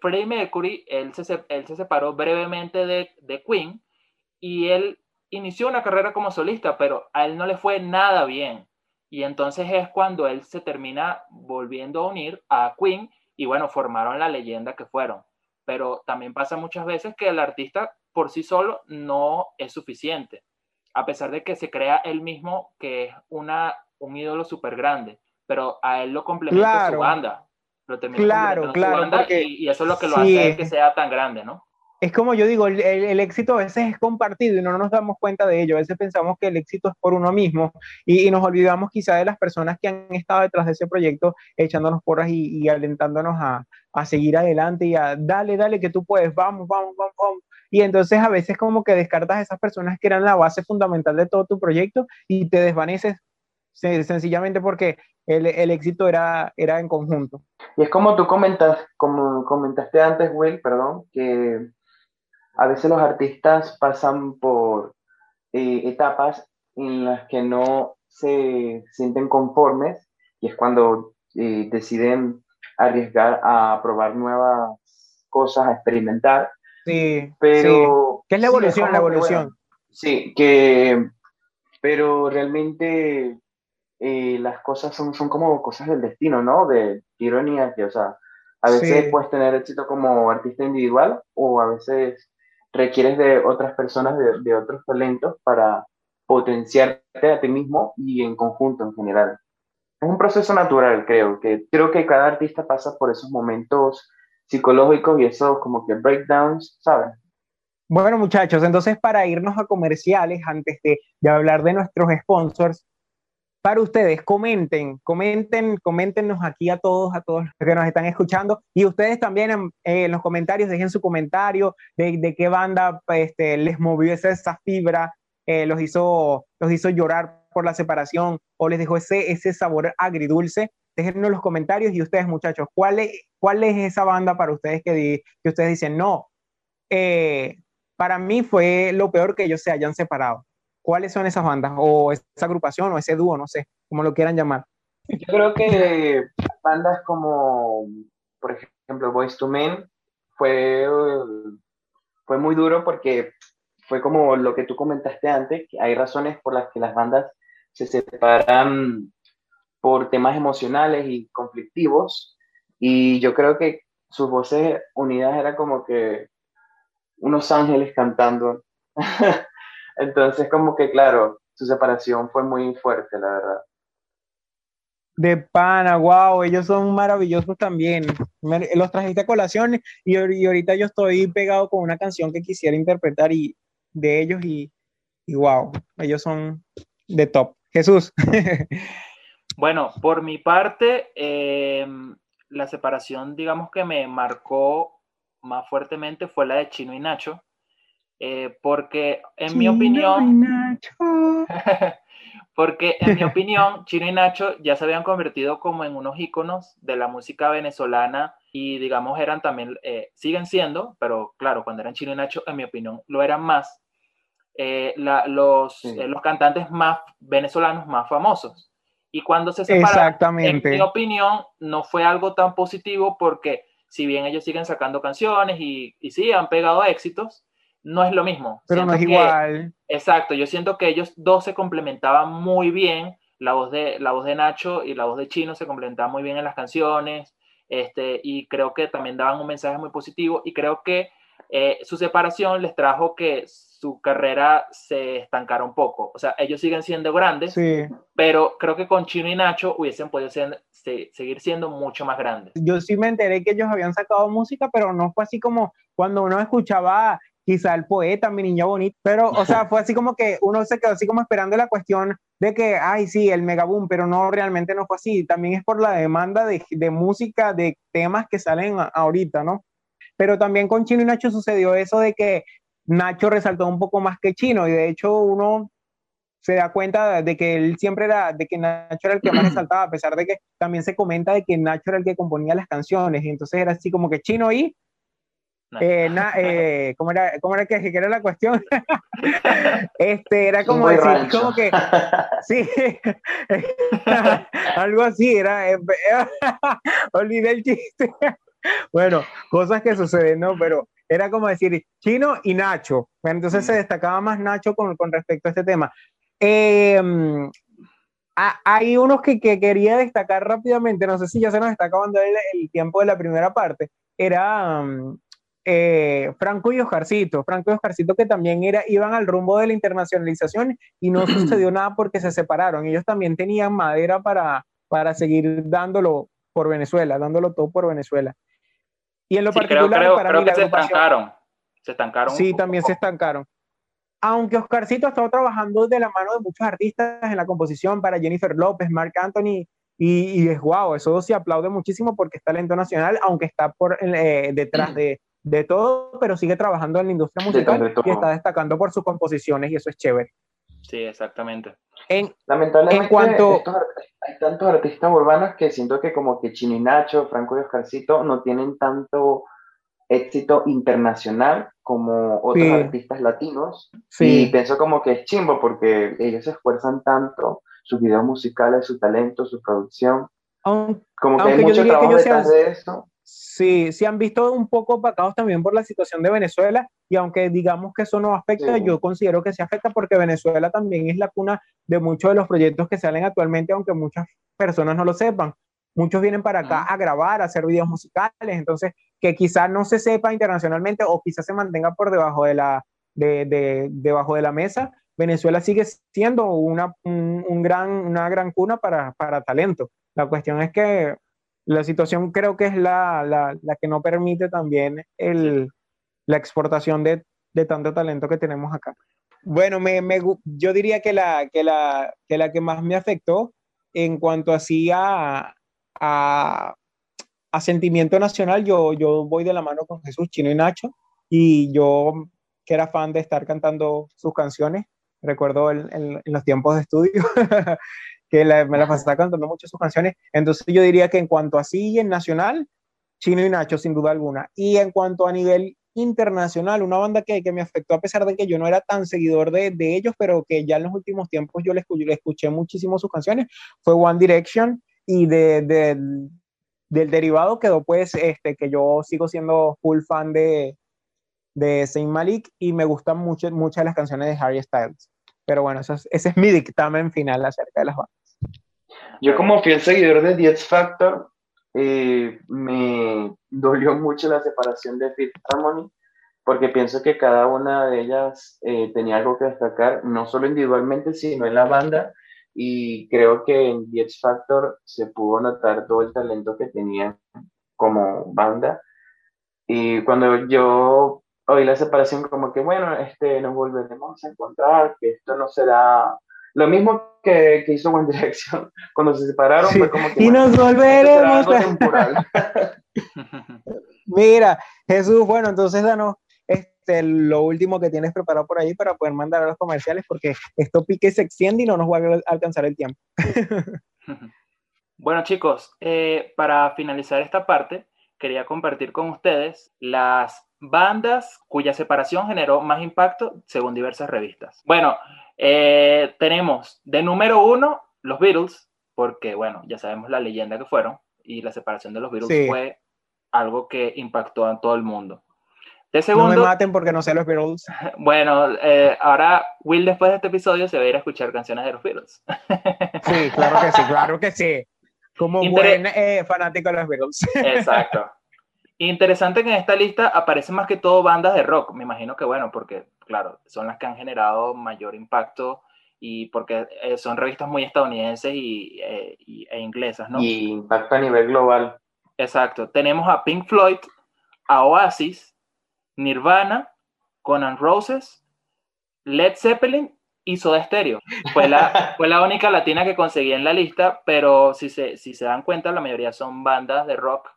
Freddie Mercury, él se, él se separó brevemente de, de Queen y él inició una carrera como solista, pero a él no le fue nada bien. Y entonces es cuando él se termina volviendo a unir a Queen y bueno, formaron la leyenda que fueron. Pero también pasa muchas veces que el artista por sí solo no es suficiente, a pesar de que se crea él mismo que es una, un ídolo súper grande, pero a él lo complementa su banda. Lo claro, claro. y, eso es lo que lo hace que sea tan grande, ¿no? Es como yo digo, el, éxito a veces es compartido y no nos damos cuenta de ello. A veces pensamos que el éxito es por uno mismo y, nos olvidamos quizá de las personas que han estado detrás de ese proyecto echándonos porras y, alentándonos a, seguir adelante y a dale, dale, que tú puedes, vamos, vamos, vamos, vamos. Y entonces a veces como que descartas a esas personas que eran la base fundamental de todo tu proyecto y te desvaneces sencillamente porque el, el éxito era, era en conjunto. Y es como tú comentas, como comentaste antes, Will, perdón, que a veces los artistas pasan por eh, etapas en las que no se sienten conformes y es cuando eh, deciden arriesgar a probar nuevas cosas, a experimentar. Sí, pero... ¿Qué es la evolución? la evolución. sí, que... Pero realmente eh, las cosas son, son como cosas del destino, ¿no? De ironía, que, o sea, a veces puedes tener éxito como artista individual o a veces requieres de otras personas, de, otros talentos para potenciarte a ti mismo y en conjunto en general. Es un proceso natural, creo, que creo que cada artista pasa por esos momentos psicológicos y esos como que breakdowns, ¿sabes? Bueno, muchachos, entonces para irnos a comerciales, antes de, de hablar de nuestros sponsors, para ustedes, comenten, comenten, coméntenos aquí a todos, a todos los que nos están escuchando y ustedes también en, los comentarios dejen su comentario de, qué banda este, les movió esa, fibra, eh, los, hizo, los hizo llorar por la separación o les dejó ese, ese sabor agridulce. Déjenos los comentarios y ustedes muchachos, ¿cuál es, esa banda para ustedes que, que ustedes dicen, no, eh, para mí fue lo peor que ellos se hayan separado? ¿Cuáles son esas bandas? O esa agrupación o ese dúo, no sé, como lo quieran llamar. Yo creo que bandas como, por ejemplo, Boys to Men fue, fue muy duro porque fue como lo que tú comentaste antes, que hay razones por las que las bandas se separan por temas emocionales y conflictivos, y yo creo que sus voces unidas eran como que unos ángeles cantando. Entonces, como que, claro, su separación fue muy fuerte, la verdad. De pana, wow, ellos son maravillosos también. los trajiste a colación y, ahorita yo estoy pegado con una canción que quisiera interpretar y, de ellos y, y wow, ellos son de top. Jesús. bueno, por mi parte, em, la separación, digamos que me marcó más fuertemente fue la de Chino y Nacho. Eh, porque en mi opinión, porque en mi opinión, Chino y Nacho ya se habían convertido como en unos íconos de la música venezolana y digamos eran también, eh, siguen siendo, pero claro, cuando eran Chino y Nacho, en mi opinión, lo eran más, eh, los, los cantantes más venezolanos más famosos. Y cuando se separaron, en mi opinión, no fue algo tan positivo porque si bien ellos siguen sacando canciones y, y sí, han pegado éxitos, no es lo mismo. Pero no es igual. Exacto, yo siento que ellos dos se complementaban muy bien, la voz de, la voz de Nacho y la voz de Chino se complementaban muy bien en las canciones, este, y creo que también daban un mensaje muy positivo, y creo que eh, su separación les trajo que su carrera se estancara un poco. O sea, ellos siguen siendo grandes, Sí. pero creo que con Chino y Nacho hubiesen podido ser- se- seguir siendo mucho más grandes. Yo sí me enteré que ellos habían sacado música, pero no fue así como cuando uno escuchaba quizá el poeta, mi niño bonito, pero, o sea, fue así como que uno se quedó así como esperando la cuestión de que, ay, sí, el megaboom, pero no, realmente no fue así. También es por la demanda de, de música, de temas que salen a- ahorita, ¿no? Pero también con Chino y Nacho sucedió eso de que Nacho resaltó un poco más que Chino, y de hecho uno se da cuenta de que él siempre era, de que Nacho era el que más resaltaba, a pesar de que también se comenta de que Nacho era el que componía las canciones, y entonces era así como que Chino y, No. eh, na- eh, ¿cómo, era, ¿cómo era que, que era la cuestión? este, era como Muy decir, rancho. como que, sí, algo así, era, eh, olvidé el chiste. bueno, cosas que suceden, ¿no? Pero era como decir Chino y Nacho. Bueno, entonces se destacaba más Nacho con, con respecto a este tema. Eh, ha- hay unos que, que quería destacar rápidamente, no sé si ya se nos está acabando el, el tiempo de la primera parte, era um, eh, Franco y Oscarcito, Franco y Oscarcito que también era, iban al rumbo de la internacionalización y no sucedió nada porque se separaron, ellos también tenían madera para, para seguir dándolo por Venezuela, dándolo todo por Venezuela. Y en lo Sí, creo, particular, creo, para creo mí, que se estancaron. Se estancaron. Sí, también se estancaron. Aunque Oscarcito ha estado trabajando de la mano de muchos artistas en la composición para Jennifer López, Marc Anthony, y, y es guau, eso se aplaude muchísimo porque es talento nacional, aunque está por eh, detrás de, de todo, pero sigue trabajando en la industria musical y está destacando por sus composiciones y eso es chévere. Sí, exactamente. En, Lamentablemente, En cuanto- estos hay tantos artistas urbanos que siento que como que Chino y Nacho, Franco y Oscarcito no tienen tanto éxito internacional como otros Sí. artistas latinos. Y sí, pienso como que es chimbo porque ellos se esfuerzan tanto, sus videos musicales, su talento, su producción. aun- Como que Aunque hay yo mucho trabajo detrás de eso. Sí, se han visto un poco opacados también por la situación de Venezuela y aunque digamos que eso no afecta, Sí. yo considero que se afecta porque Venezuela también es la cuna de muchos de los proyectos que salen actualmente, aunque muchas personas no lo sepan. Muchos vienen para acá a grabar, a hacer videos musicales, entonces que quizás no se sepa internacionalmente o quizás se mantenga por debajo de la, de, de- debajo de la mesa. Venezuela sigue siendo una, un, un gran, una gran cuna para, para talento. La cuestión es que la situación creo que es la, la, la que no permite también el, la exportación de, de tanto talento que tenemos acá. Bueno, me, me yo diría que la, que, la, que la que más me afectó en cuanto así a, a, a sentimiento nacional, yo, yo voy de la mano con Jesús Chino y Nacho, y yo que era fan de estar cantando sus canciones, recuerdo en, en- en los tiempos de estudio, que la- me la pasaba cantando mucho sus canciones, entonces yo diría que en cuanto así en nacional, Chino y Nacho, sin duda alguna. Y en cuanto a nivel internacional, una banda que, que me afectó a pesar de que yo no era tan seguidor de, de ellos, pero que ya en los últimos tiempos yo le, escu- le escuché muchísimo sus canciones, fue One Direction y de, de- del derivado quedó pues este, que yo sigo siendo full fan de, de Saint Malik y me gustan mucho, muchas de las canciones de Harry Styles. Pero bueno, eso es- ese es mi dictamen final acerca de las bandas. Yo como fiel seguidor de The X Factor, eh, me dolió mucho la separación de Fifth Harmony, porque pienso que cada una de ellas eh, tenía algo que destacar, no solo individualmente, sino en la banda, y creo que en The X Factor se pudo notar todo el talento que tenían como banda, y cuando yo oí la separación, como que bueno, este, nos volveremos a encontrar, que esto no será lo mismo que, que hizo One Direction cuando se separaron, Sí, fue como que Y bueno, nos volveremos. Mira, Jesús, bueno, entonces danos este, lo último que tienes preparado por ahí para poder mandar a los comerciales, porque esto pique se extiende y no nos va a alcanzar el tiempo. Bueno, chicos, eh, para finalizar esta parte, quería compartir con ustedes las bandas cuya separación generó más impacto según diversas revistas. Bueno, eh, tenemos de número uno los Beatles, porque bueno, ya sabemos la leyenda que fueron, y la separación de los Beatles Sí. fue algo que impactó a todo el mundo. De No segundo, me maten porque no sé los Beatles. bueno, eh, ahora Will después de este episodio se va a ir a escuchar canciones de los Beatles. Sí, claro que sí, claro que sí. Como Inter- buen eh, fanático de los Beatles. Exacto. Interesante que en esta lista aparecen más que todo bandas de rock. Me imagino que, bueno, porque, claro, son las que han generado mayor impacto y porque eh, son revistas muy estadounidenses y, eh, e inglesas, ¿no? Y impacto a nivel global. Exacto. Tenemos a Pink Floyd, a Oasis, Nirvana, Conan Roses, Led Zeppelin y Soda Stereo. Fue la, fue la única latina que conseguí en la lista, pero si se, si se dan cuenta, la mayoría son bandas de rock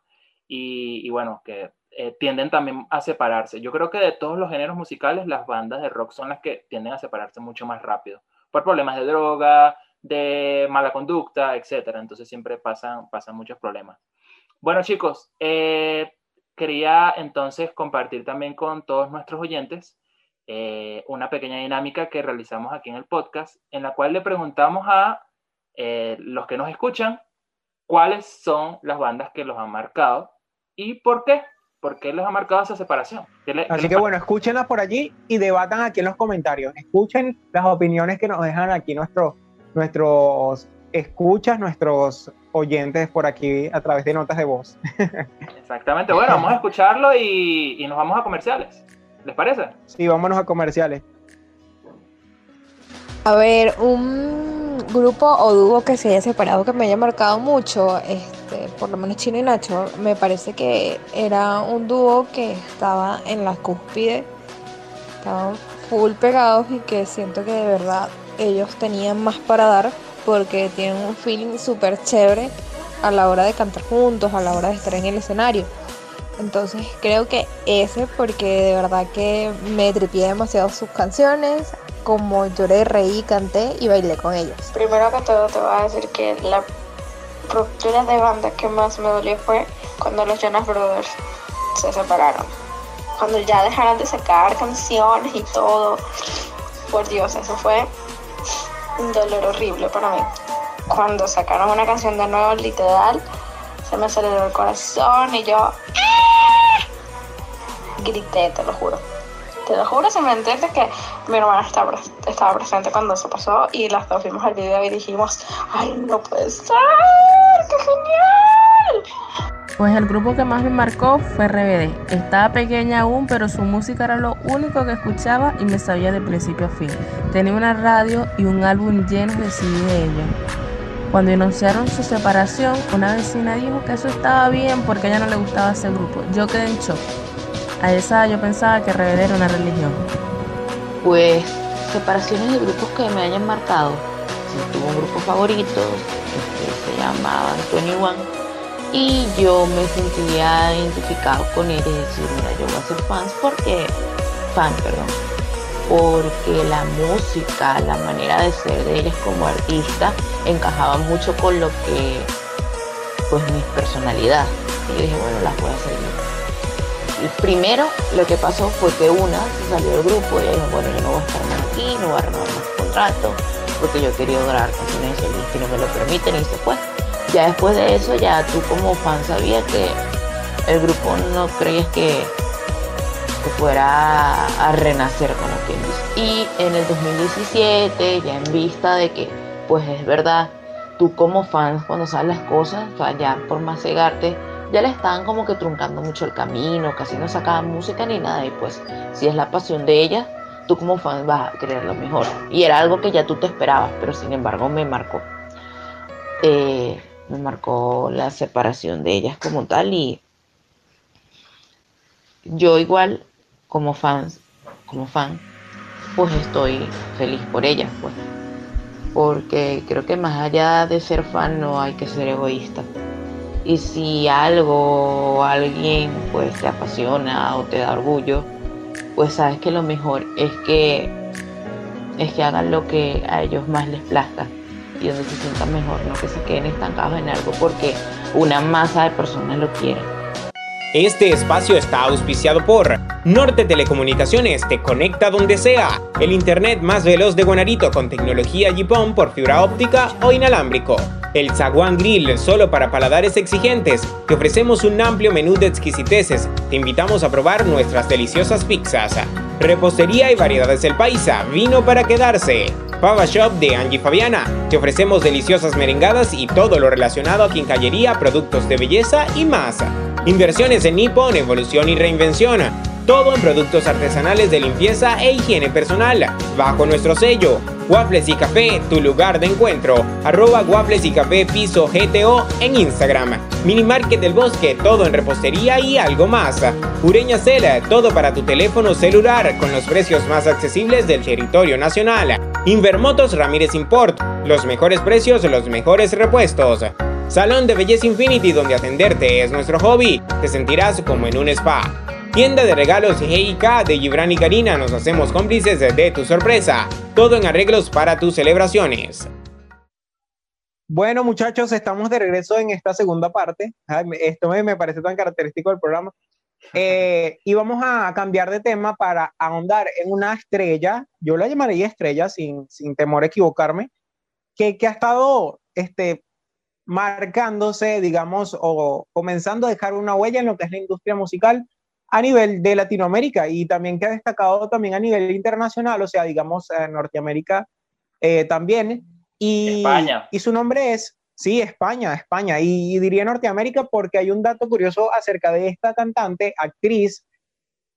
y, bueno, que eh, tienden también a separarse. Yo creo que de todos los géneros musicales, las bandas de rock son las que tienden a separarse mucho más rápido, por problemas de droga, de mala conducta, etc. Entonces siempre pasan, pasan muchos problemas. Bueno chicos, eh, quería entonces compartir también con todos nuestros oyentes eh, una pequeña dinámica que realizamos aquí en el podcast, en la cual le preguntamos a los que nos escuchan cuáles son las bandas que los han marcado y por qué. ¿Por qué les ha marcado esa separación? Así que bueno, escúchenlas por allí y debatan aquí en los comentarios. Escuchen las opiniones que nos dejan aquí nuestros, nuestros escuchas, nuestros oyentes por aquí a través de notas de voz. Exactamente. Bueno, vamos a escucharlo y, y nos vamos a comerciales. ¿Les parece? Sí, vámonos a comerciales. A ver, un grupo o dúo que se haya separado que me haya marcado mucho, este, por lo menos Chino y Nacho, me parece que era un dúo que estaba en la cúspide, estaban full pegados y que siento que de verdad ellos tenían más para dar porque tienen un feeling súper chévere a la hora de cantar juntos, a la hora de estar en el escenario. Entonces creo que ese porque de verdad que me tripié demasiado sus canciones, como lloré, reí, canté y bailé con ellos. Primero que todo te voy a decir que la ruptura de banda que más me dolió fue cuando los Jonas Brothers se separaron. Cuando ya dejaron de sacar canciones y todo. Por Dios, eso fue un dolor horrible para mí. Cuando sacaron una canción de nuevo, literal, se me aceleró el corazón y yo ¡ah! grité, te lo juro. Te lo juro sin mentirte que mi hermana estaba, presente cuando eso pasó y las dos vimos el video y dijimos, ay, no puede ser, qué genial. Pues el grupo que más me marcó fue RBD. Estaba pequeña aún, pero su música era lo único que escuchaba y me sabía de principio a fin. Tenía una radio y un álbum lleno de CD de ella. Cuando anunciaron su separación, una vecina dijo que eso estaba bien porque a ella no le gustaba ese grupo. Yo quedé en shock. A esa yo pensaba que RBD era una religión. Pues separaciones de grupos que me hayan marcado. Si tuvo un grupo favorito que se llamaba 21 y yo me sentía identificado con él y decir, mira, yo voy a ser fans porque, fan, perdón, porque la música, la manera de ser de ellos como artista encajaba mucho con lo que, pues mi personalidad. Y dije, bueno, las voy a seguir primero lo que pasó fue que una se salió del grupo y dijo, bueno, yo no voy a estar más aquí, no voy a renovar más contrato, porque yo quería grabar canciones de y no me lo permiten y se fue. Ya después de eso, ya tú como fan sabías que el grupo no creías que, que fuera a, renacer, como quien dice. Y en el 2017, ya en vista de que, pues es verdad, tú como fan, cuando sabes las cosas, o ya por más cegarte, ya le estaban como que truncando mucho el camino, casi no sacaban música ni nada. Y pues, si es la pasión de ella, tú como fan vas a querer lo mejor. Y era algo que ya tú te esperabas, pero sin embargo me marcó. Eh, me marcó la separación de ellas como tal y yo igual como fans, como fan, pues estoy feliz por ellas, pues. Porque creo que más allá de ser fan no hay que ser egoísta. Y si algo o alguien pues te apasiona o te da orgullo, pues sabes que lo mejor es que es que hagan lo que a ellos más les plazca y donde se sientan mejor, no que se queden estancados en algo porque una masa de personas lo quieren. Este espacio está auspiciado por Norte Telecomunicaciones, te conecta donde sea. El internet más veloz de Guanarito con tecnología GPON por fibra óptica o inalámbrico. El Zaguán Grill, solo para paladares exigentes. Te ofrecemos un amplio menú de exquisiteces. Te invitamos a probar nuestras deliciosas pizzas. Repostería y variedades del paisa, vino para quedarse. Pava Shop de Angie Fabiana. Te ofrecemos deliciosas merengadas y todo lo relacionado a quincallería, productos de belleza y más. Inversiones en Nippon, evolución y reinvención. Todo en productos artesanales de limpieza e higiene personal. Bajo nuestro sello. Waffles y Café, tu lugar de encuentro. Arroba Waffles y Café Piso GTO en Instagram. Mini Market del Bosque, todo en repostería y algo más. Ureña Cela, todo para tu teléfono celular con los precios más accesibles del territorio nacional. Invermotos Ramírez Import, los mejores precios, los mejores repuestos. Salón de Belleza Infinity donde atenderte es nuestro hobby. Te sentirás como en un spa. Tienda de regalos GIK de Gibran y Karina nos hacemos cómplices de tu sorpresa. Todo en arreglos para tus celebraciones. Bueno, muchachos, estamos de regreso en esta segunda parte. esto me, parece tan característico del programa. Eh, y vamos a cambiar de tema para ahondar en una estrella, yo la llamaría estrella sin, sin temor a equivocarme, que, que ha estado este, marcándose, digamos, o comenzando a dejar una huella en lo que es la industria musical a nivel de Latinoamérica y también que ha destacado también a nivel internacional, o sea, digamos, en Norteamérica eh, también. Y, España. y su nombre es, sí, España, España, y, diría Norteamérica porque hay un dato curioso acerca de esta cantante, actriz,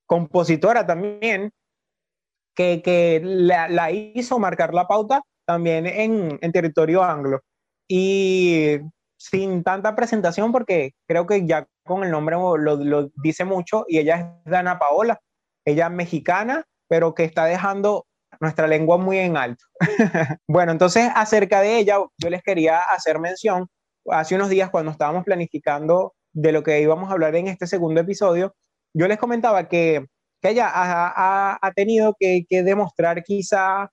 compositora también, que, que la, la, hizo marcar la pauta también en, en territorio anglo. Y sin tanta presentación, porque creo que ya con el nombre lo, lo, dice mucho, y ella es Dana Paola, ella es mexicana, pero que está dejando nuestra lengua muy en alto. bueno, entonces acerca de ella, yo les quería hacer mención, hace unos días cuando estábamos planificando de lo que íbamos a hablar en este segundo episodio, yo les comentaba que, que ella ha, ha, tenido que, que demostrar quizá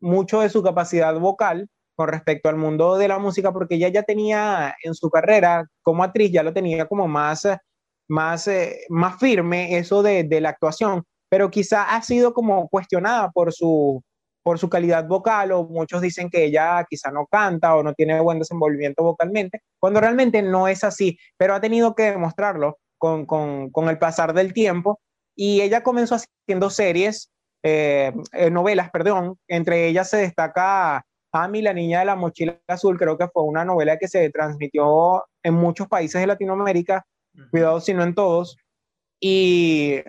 mucho de su capacidad vocal con respecto al mundo de la música, porque ella ya tenía en su carrera como actriz, ya lo tenía como más, más, eh, más firme eso de, la actuación, pero quizá ha sido como cuestionada por su, por su calidad vocal o muchos dicen que ella quizá no canta o no tiene buen desenvolvimiento vocalmente, cuando realmente no es así, pero ha tenido que demostrarlo con, con, con el pasar del tiempo y ella comenzó haciendo series, eh, eh, novelas, perdón, entre ellas se destaca Amy, la niña de la mochila azul, creo que fue una novela que se transmitió en muchos países de Latinoamérica, cuidado si no en todos, y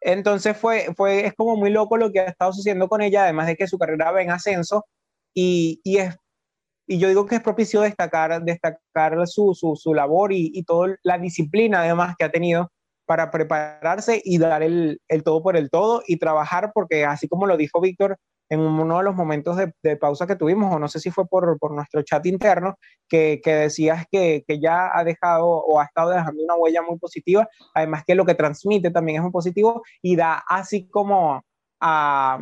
entonces fue, fue, es como muy loco lo que ha estado sucediendo con ella, además de que su carrera va en ascenso, y, y es, y yo digo que es propicio destacar, destacar su, su, su labor y, y toda la disciplina además que ha tenido para prepararse y dar el, el todo por el todo y trabajar, porque así como lo dijo Víctor, en uno de los momentos de, pausa que tuvimos, o no sé si fue por, por nuestro chat interno, que, que decías que, que, ya ha dejado o ha estado dejando una huella muy positiva, además que lo que transmite también es muy positivo y da así como a,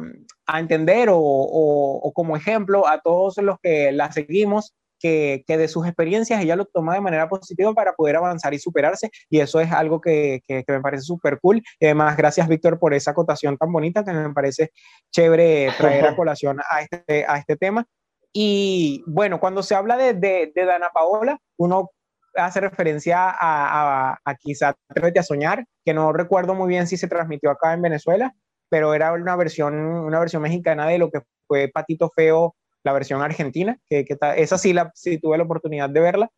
a entender o, o, o, como ejemplo a todos los que la seguimos que, de sus experiencias ella lo toma de manera positiva para poder avanzar y superarse y eso es algo que, que, me parece súper cool. Y además, gracias Víctor por esa acotación tan bonita que me parece chévere traer a colación a este, a este tema. Y bueno, cuando se habla de, de, de Dana Paola, uno hace referencia a, a, a quizá Atrévete a Soñar, que no recuerdo muy bien si se transmitió acá en Venezuela, pero era una versión, una versión mexicana de lo que fue Patito Feo la versión argentina, que, que esa sí, la, sí tuve la oportunidad de verla,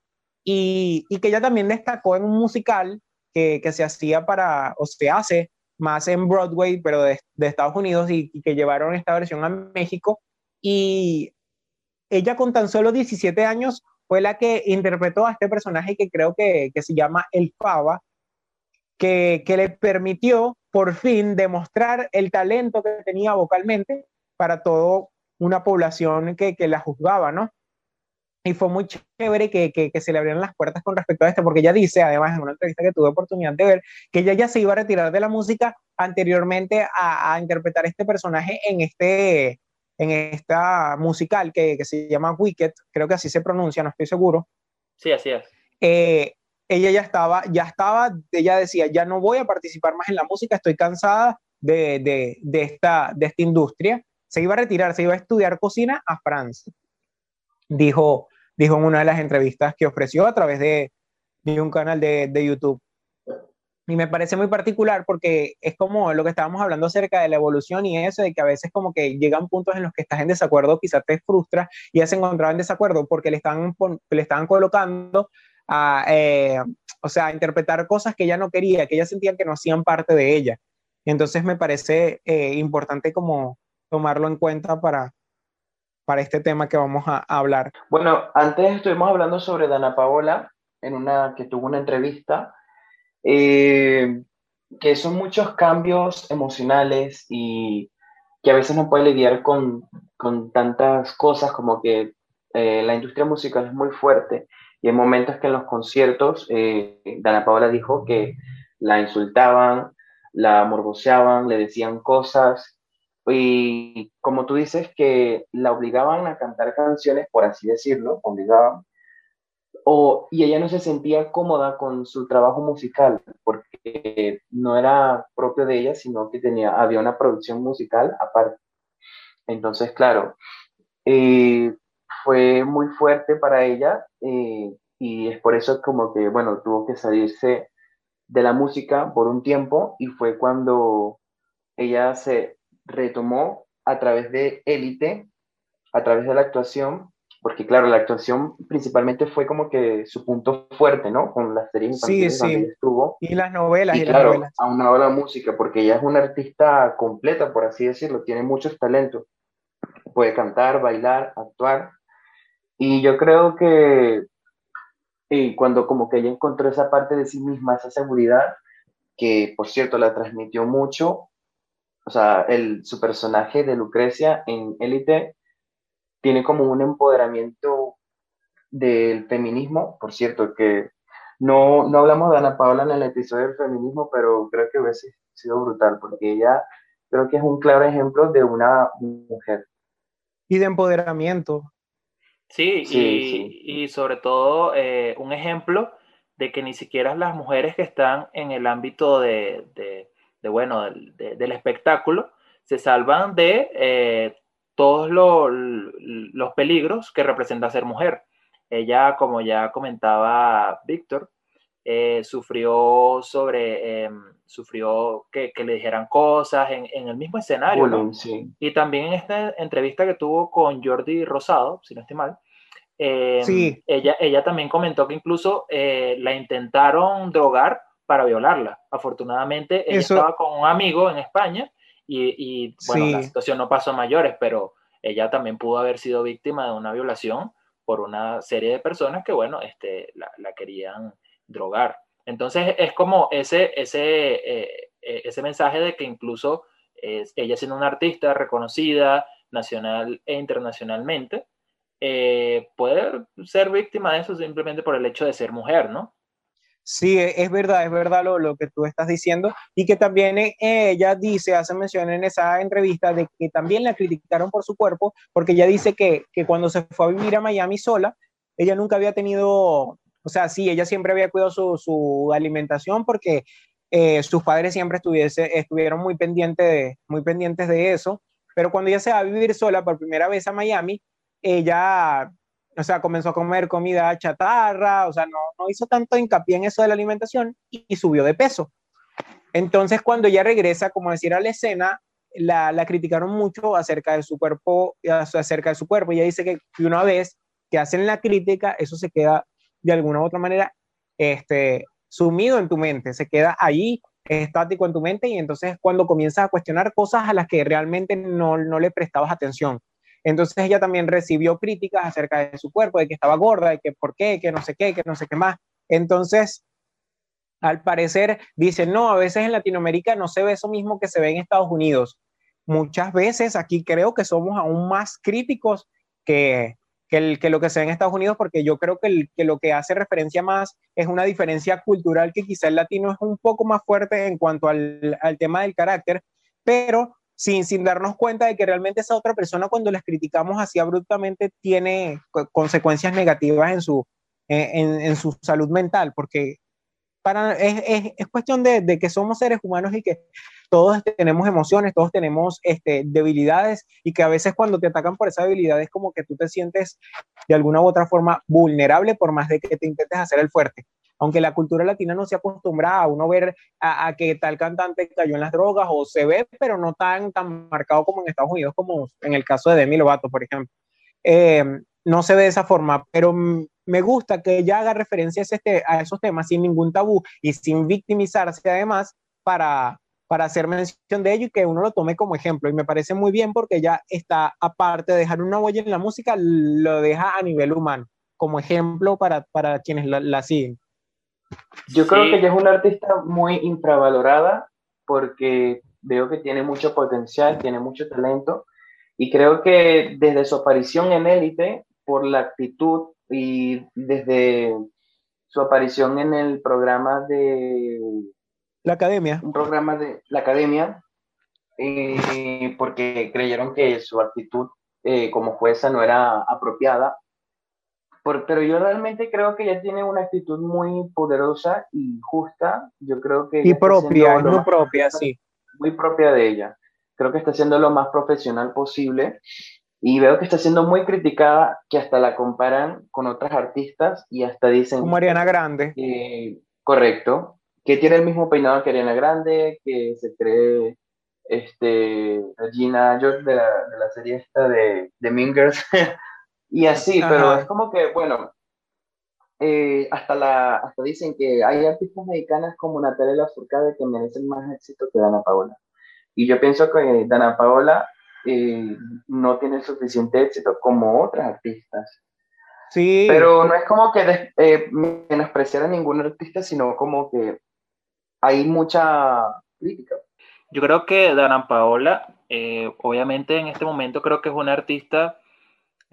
y, que ella también destacó en un musical que, se hacía para, o se hace más en Broadway, pero de, Estados Unidos, y, que llevaron esta versión a México, y ella con tan solo 17 años fue la que interpretó a este personaje que creo que, que se llama El Fava, que, que le permitió por fin demostrar el talento que tenía vocalmente para todo una población que, que la juzgaba, ¿no? Y fue muy chévere que, que, que, se le abrieran las puertas con respecto a esto, porque ella dice, además, en una entrevista que tuve oportunidad de ver, que ella ya se iba a retirar de la música anteriormente a, a interpretar este personaje en este en esta musical que, que, se llama Wicked, creo que así se pronuncia, no estoy seguro. Sí, así es. Eh, ella ya estaba, ya estaba, ella decía, ya no voy a participar más en la música, estoy cansada de, de, de esta, de esta industria se iba a retirar, se iba a estudiar cocina a Francia. Dijo, dijo en una de las entrevistas que ofreció a través de, de un canal de, de, YouTube. Y me parece muy particular porque es como lo que estábamos hablando acerca de la evolución y eso, de que a veces como que llegan puntos en los que estás en desacuerdo, quizás te frustra y has encontrado en desacuerdo porque le están, le están colocando a, eh, o sea, a interpretar cosas que ella no quería, que ella sentía que no hacían parte de ella. entonces me parece eh, importante como tomarlo en cuenta para, para este tema que vamos a, hablar. Bueno, antes estuvimos hablando sobre Dana Paola, en una que tuvo una entrevista, eh, que son muchos cambios emocionales y que a veces no puede lidiar con, con tantas cosas como que eh, la industria musical es muy fuerte y hay momentos que en los conciertos eh, Dana Paola dijo que la insultaban, la morboseaban, le decían cosas y como tú dices que la obligaban a cantar canciones, por así decirlo, obligaban, o, y ella no se sentía cómoda con su trabajo musical porque no era propio de ella, sino que tenía, había una producción musical aparte. Entonces, claro, eh, fue muy fuerte para ella eh, y es por eso como que, bueno, tuvo que salirse de la música por un tiempo y fue cuando ella se retomó a través de Élite, a través de la actuación, porque claro, la actuación principalmente fue como que su punto fuerte, ¿no? Con las series infantiles sí, sí. estuvo. Y las novelas. Y, y claro, las novelas. aunado a la música, porque ella es una artista completa, por así decirlo, tiene muchos talentos. Puede cantar, bailar, actuar. Y yo creo que y cuando como que ella encontró esa parte de sí misma, esa seguridad, que por cierto la transmitió mucho, o sea, el, su personaje de Lucrecia en Élite tiene como un empoderamiento del feminismo, por cierto, que no, no hablamos de Ana Paola en el episodio del feminismo, pero creo que hubiese sido brutal, porque ella creo que es un claro ejemplo de una mujer. Y de empoderamiento. Sí, Sí, y, sí. y sobre todo eh, un ejemplo de que ni siquiera las mujeres que están en el ámbito de, de- de, bueno, del, de- del espectáculo se salvan de eh, todos lo- los peligros que representa ser mujer. Ella, como ya comentaba Víctor, eh, sufrió sobre, em, sufrió que, que le dijeran cosas en, en el mismo escenario, ¿no? Bullying, sí. Y también en esta entrevista que tuvo con Jordi Rosado, si no estoy mal, eh, Sí. ella, ella también comentó que incluso eh, la intentaron drogar para violarla. Afortunadamente, ella Eso- estaba con un amigo en España y, y, bueno, la situación no pasó a mayores, pero ella también pudo haber sido víctima de una violación por una serie de personas que, bueno, este, la, la querían drogar. Entonces, es como ese, ese, eh, eh, ese mensaje de que incluso ella siendo una artista reconocida nacional e internacionalmente, eh, puede ser víctima de eso simplemente por el hecho de ser mujer, ¿no? Sí, e- es verdad, es verdad lo, lo que tú estás diciendo y que también eh, ella dice, hace mención en esa entrevista de que también la criticaron por su cuerpo, porque ella dice que, que cuando se fue a vivir a Miami sola, ella nunca había tenido, o sea, sí, ella siempre había cuidado su, su alimentación porque eh, sus padres siempre estuviese, estuvieron muy, pendiente muy pendientes de eso, pero cuando ella se va a vivir sola por primera vez a Miami, ella o sea, comenzó a comer comida chatarra, o sea, no, no hizo tanto hincapié en eso de la alimentación y, subió de peso. Entonces, cuando ella regresa, como decir, a la escena, la, la criticaron mucho acerca de su cuerpo, acerca de su cuerpo. Ella dice que, que una vez que hacen la crítica, eso se queda de alguna u otra manera este, sumido en tu mente, se queda ahí estático en tu mente y entonces cuando comienzas a cuestionar cosas a las que realmente no, no le prestabas atención. Entonces ella también recibió críticas acerca de su cuerpo, de que estaba gorda, de que por qué, que no sé qué, que no sé qué más. Entonces, al parecer, dicen, no, a veces en Latinoamérica no se ve eso mismo que se ve en Estados Unidos. Muchas veces aquí creo que somos aún más críticos que, que, lo que se ve en Estados Unidos, porque yo creo que, que lo que hace referencia más es una diferencia cultural que quizá el latino es un poco más fuerte en cuanto al, al tema del carácter, pero sin, sin darnos cuenta de que realmente esa otra persona cuando las criticamos así abruptamente tiene consecuencias negativas en su, en, en su salud mental, porque para, es, es, es cuestión de, de, que somos seres humanos y que todos tenemos emociones, todos tenemos este, debilidades y que a veces cuando te atacan por esa debilidad es como que tú te sientes de alguna u otra forma vulnerable por más de que te intentes hacer el fuerte aunque la cultura latina no se acostumbra a uno ver a, a, que tal cantante cayó en las drogas o se ve, pero no tan, tan marcado como en Estados Unidos, como en el caso de Demi Lovato, por ejemplo. Eh, no se ve de esa forma, pero me gusta que ella haga referencia a, este, a esos temas sin ningún tabú y sin victimizarse además para, para hacer mención de ello y que uno lo tome como ejemplo. Y me parece muy bien porque ella está, aparte de dejar una huella en la música, lo deja a nivel humano, como ejemplo para, para quienes la, siguen. Yo creo que ella es una artista muy infravalorada porque veo que tiene mucho potencial, tiene mucho talento y creo que desde su aparición en Élite, por la actitud y desde su aparición en el programa de la academia. Un programa de la academia, eh, porque creyeron que su actitud eh, como jueza no era apropiada. Pero yo realmente creo que ella tiene una actitud muy poderosa y justa. Yo creo que... Y propia, muy propia, sí. Muy propia de ella. Creo que está haciendo lo más profesional posible. Y veo que está siendo muy criticada, que hasta la comparan con otras artistas y hasta dicen... Como Ariana Grande. correcto que tiene el mismo peinado que Ariana Grande, que se cree este, Regina George de la, de la serie esta de, de Mingers, y así, pero es como que, bueno, eh, hasta, la, hasta dicen que hay artistas mexicanas como Natalia Lafourcade que merecen más éxito que Dana Paola. Y yo pienso que Dana Paola eh, no tiene suficiente éxito como otras artistas. Sí. Pero no es como que eh, menospreciar a ningún artista, sino como que hay mucha crítica. Yo creo que Dana Paola, eh, obviamente en este momento creo que es una artista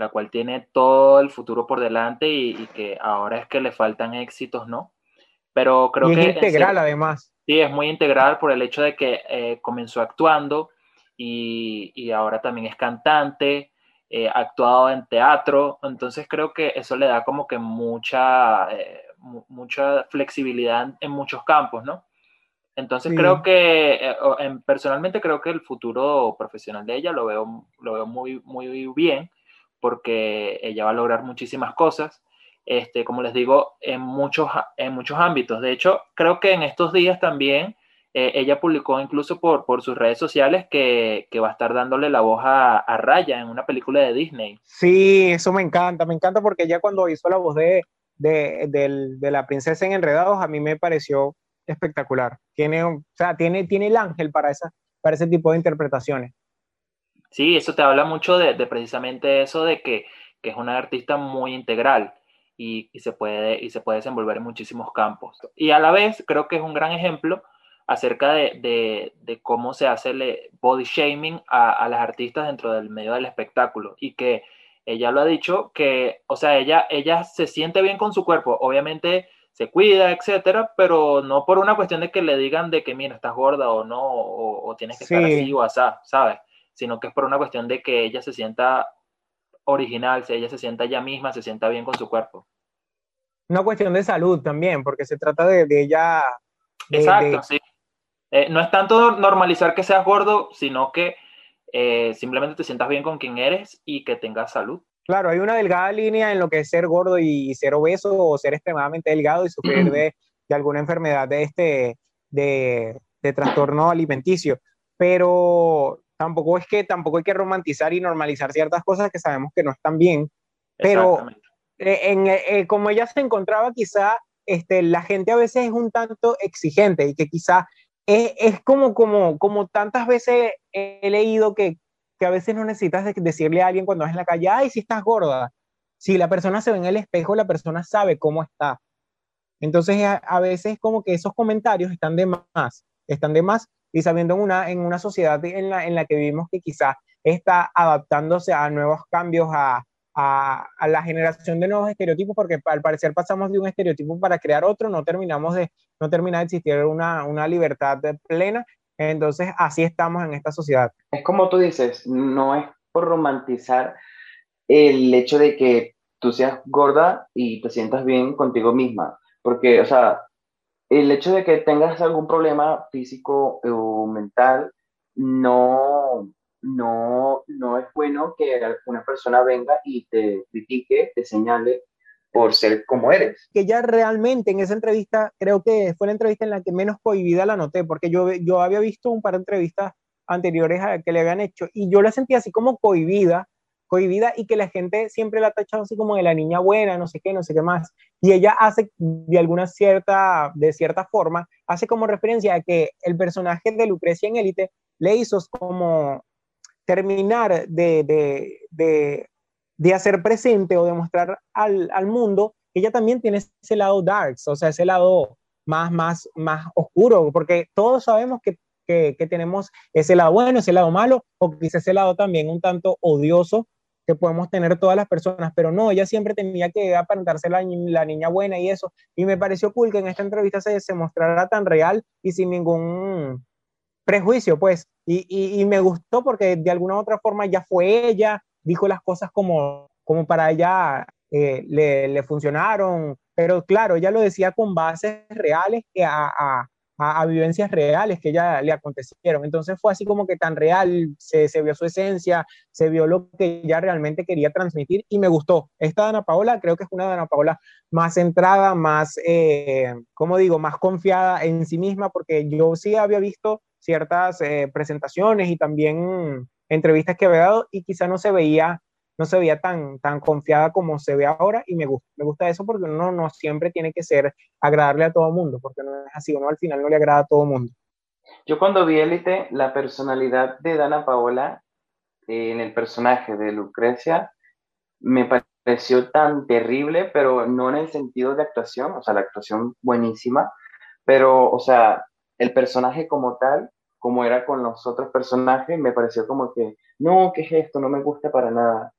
la cual tiene todo el futuro por delante y, que ahora es que le faltan éxitos, ¿no? Pero creo que... Es integral además. Sí, es muy integral por el hecho de que eh, comenzó actuando y, y, ahora también es cantante, eh, ha actuado en teatro, entonces creo que eso le da como que mucha, mucha flexibilidad en muchos campos, ¿no? Entonces creo que, eh, personalmente creo que el futuro profesional de ella lo veo, lo veo muy, muy bien, porque ella va a lograr muchísimas cosas, este, como les digo, en muchos, en muchos ámbitos. De hecho, creo que en estos días también eh, ella publicó incluso por, por sus redes sociales que, que, va a estar dándole la voz a, a, Raya en una película de Disney. Sí, eso me encanta, me encanta porque ella cuando hizo la voz de, de, de, de la princesa en Enredados, a mí me pareció espectacular. Tiene, o sea, tiene, tiene el ángel para, esa, para ese tipo de interpretaciones. Sí, eso te habla mucho de, precisamente eso de que, es una artista muy integral y, se puede, y se puede desenvolver en muchísimos campos. Y a la vez creo que es un gran ejemplo acerca de, cómo se hace el body shaming a, a, las artistas dentro del medio del espectáculo y que ella lo ha dicho que, o sea, ella, ella se siente bien con su cuerpo, obviamente se cuida, etcétera, pero no por una cuestión de que le digan de que, mira, estás gorda o no, o, tienes que estar así o así, ¿sabes? Sino que es por una cuestión de que ella se sienta original, si ella se sienta ella misma, se sienta bien con su cuerpo. Una cuestión de salud también, porque se trata de, ella. Exacto, sí. Eh, no es tanto normalizar que seas gordo, sino que eh, simplemente te sientas bien con quien eres y que tengas salud. Claro, hay una delgada línea en lo que es ser gordo y ser obeso o ser extremadamente delgado y sufrir de, alguna enfermedad de este de, trastorno alimenticio. Pero tampoco es que tampoco hay que romantizar y normalizar ciertas cosas que sabemos que no están bien. Pero eh, en, eh, como ella se encontraba, quizá este, la gente a veces es un tanto exigente y que quizá es, es como, como, como tantas veces he leído que que a veces no necesitas decirle a alguien cuando vas en la calle, ay, si estás gorda. Si la persona se ve en el espejo, la persona sabe cómo está. Entonces, a, veces como que esos comentarios están de más, están de más, y sabiendo en una, en una sociedad en la, en la que vivimos que quizá está adaptándose a nuevos cambios, a, a, a, la generación de nuevos estereotipos, porque al parecer pasamos de un estereotipo para crear otro, no terminamos de, no termina de existir una, una libertad plena entonces, así estamos en esta sociedad. Es como tú dices, no es por romantizar el hecho de que tú seas gorda y te sientas bien contigo misma, porque, o sea, el hecho de que tengas algún problema físico o mental no, no, no es bueno que una persona venga y te critique, te señale por ser como eres. Que ya realmente en esa entrevista, creo que fue la entrevista en la que menos cohibida la noté, porque yo, yo había visto un par de entrevistas anteriores a que le habían hecho y yo la sentía así como cohibida, cohibida y que la gente siempre la ha tachado así como de la niña buena, no sé qué, no sé qué más. Y ella hace de alguna cierta, de cierta forma, hace como referencia a que el personaje de Lucrecia en Élite le hizo como terminar de, de, de, de hacer presente o demostrar al, al mundo que ella también tiene ese lado darks, o sea, ese lado más, más, más oscuro, porque todos sabemos que que, tenemos ese lado bueno, ese lado malo, o quizás ese lado también un tanto odioso que podemos tener todas las personas, pero no, ella siempre tenía que aparentarse la, la niña buena y eso, y me pareció cool que en esta entrevista se, se mostrara tan real y sin ningún prejuicio, pues, y, y, me gustó porque de alguna u otra forma ya fue ella, dijo las cosas como, como para ella eh, le, le, funcionaron, pero claro, ella lo decía con bases reales a, a, a, vivencias reales que ya le acontecieron. Entonces fue así como que tan real, se, se, vio su esencia, se vio lo que ella realmente quería transmitir y me gustó. Esta Dana Paola creo que es una Dana Paola más centrada, más, eh, como digo, más confiada en sí misma, porque yo sí había visto ciertas eh, presentaciones y también entrevistas que había dado y quizá no se veía no se veía tan, tan confiada como se ve ahora y me gusta, me gusta eso porque uno no siempre tiene que ser agradarle a todo el mundo, porque no es así, uno al final no le agrada a todo el mundo. Yo cuando vi Élite, la personalidad de Dana Paola eh, en el personaje de Lucrecia me pareció tan terrible, pero no en el sentido de actuación, o sea, la actuación buenísima, pero, o sea, el personaje como tal, como era con los otros personajes, me pareció como que, no, ¿qué es esto? No me gusta para nada.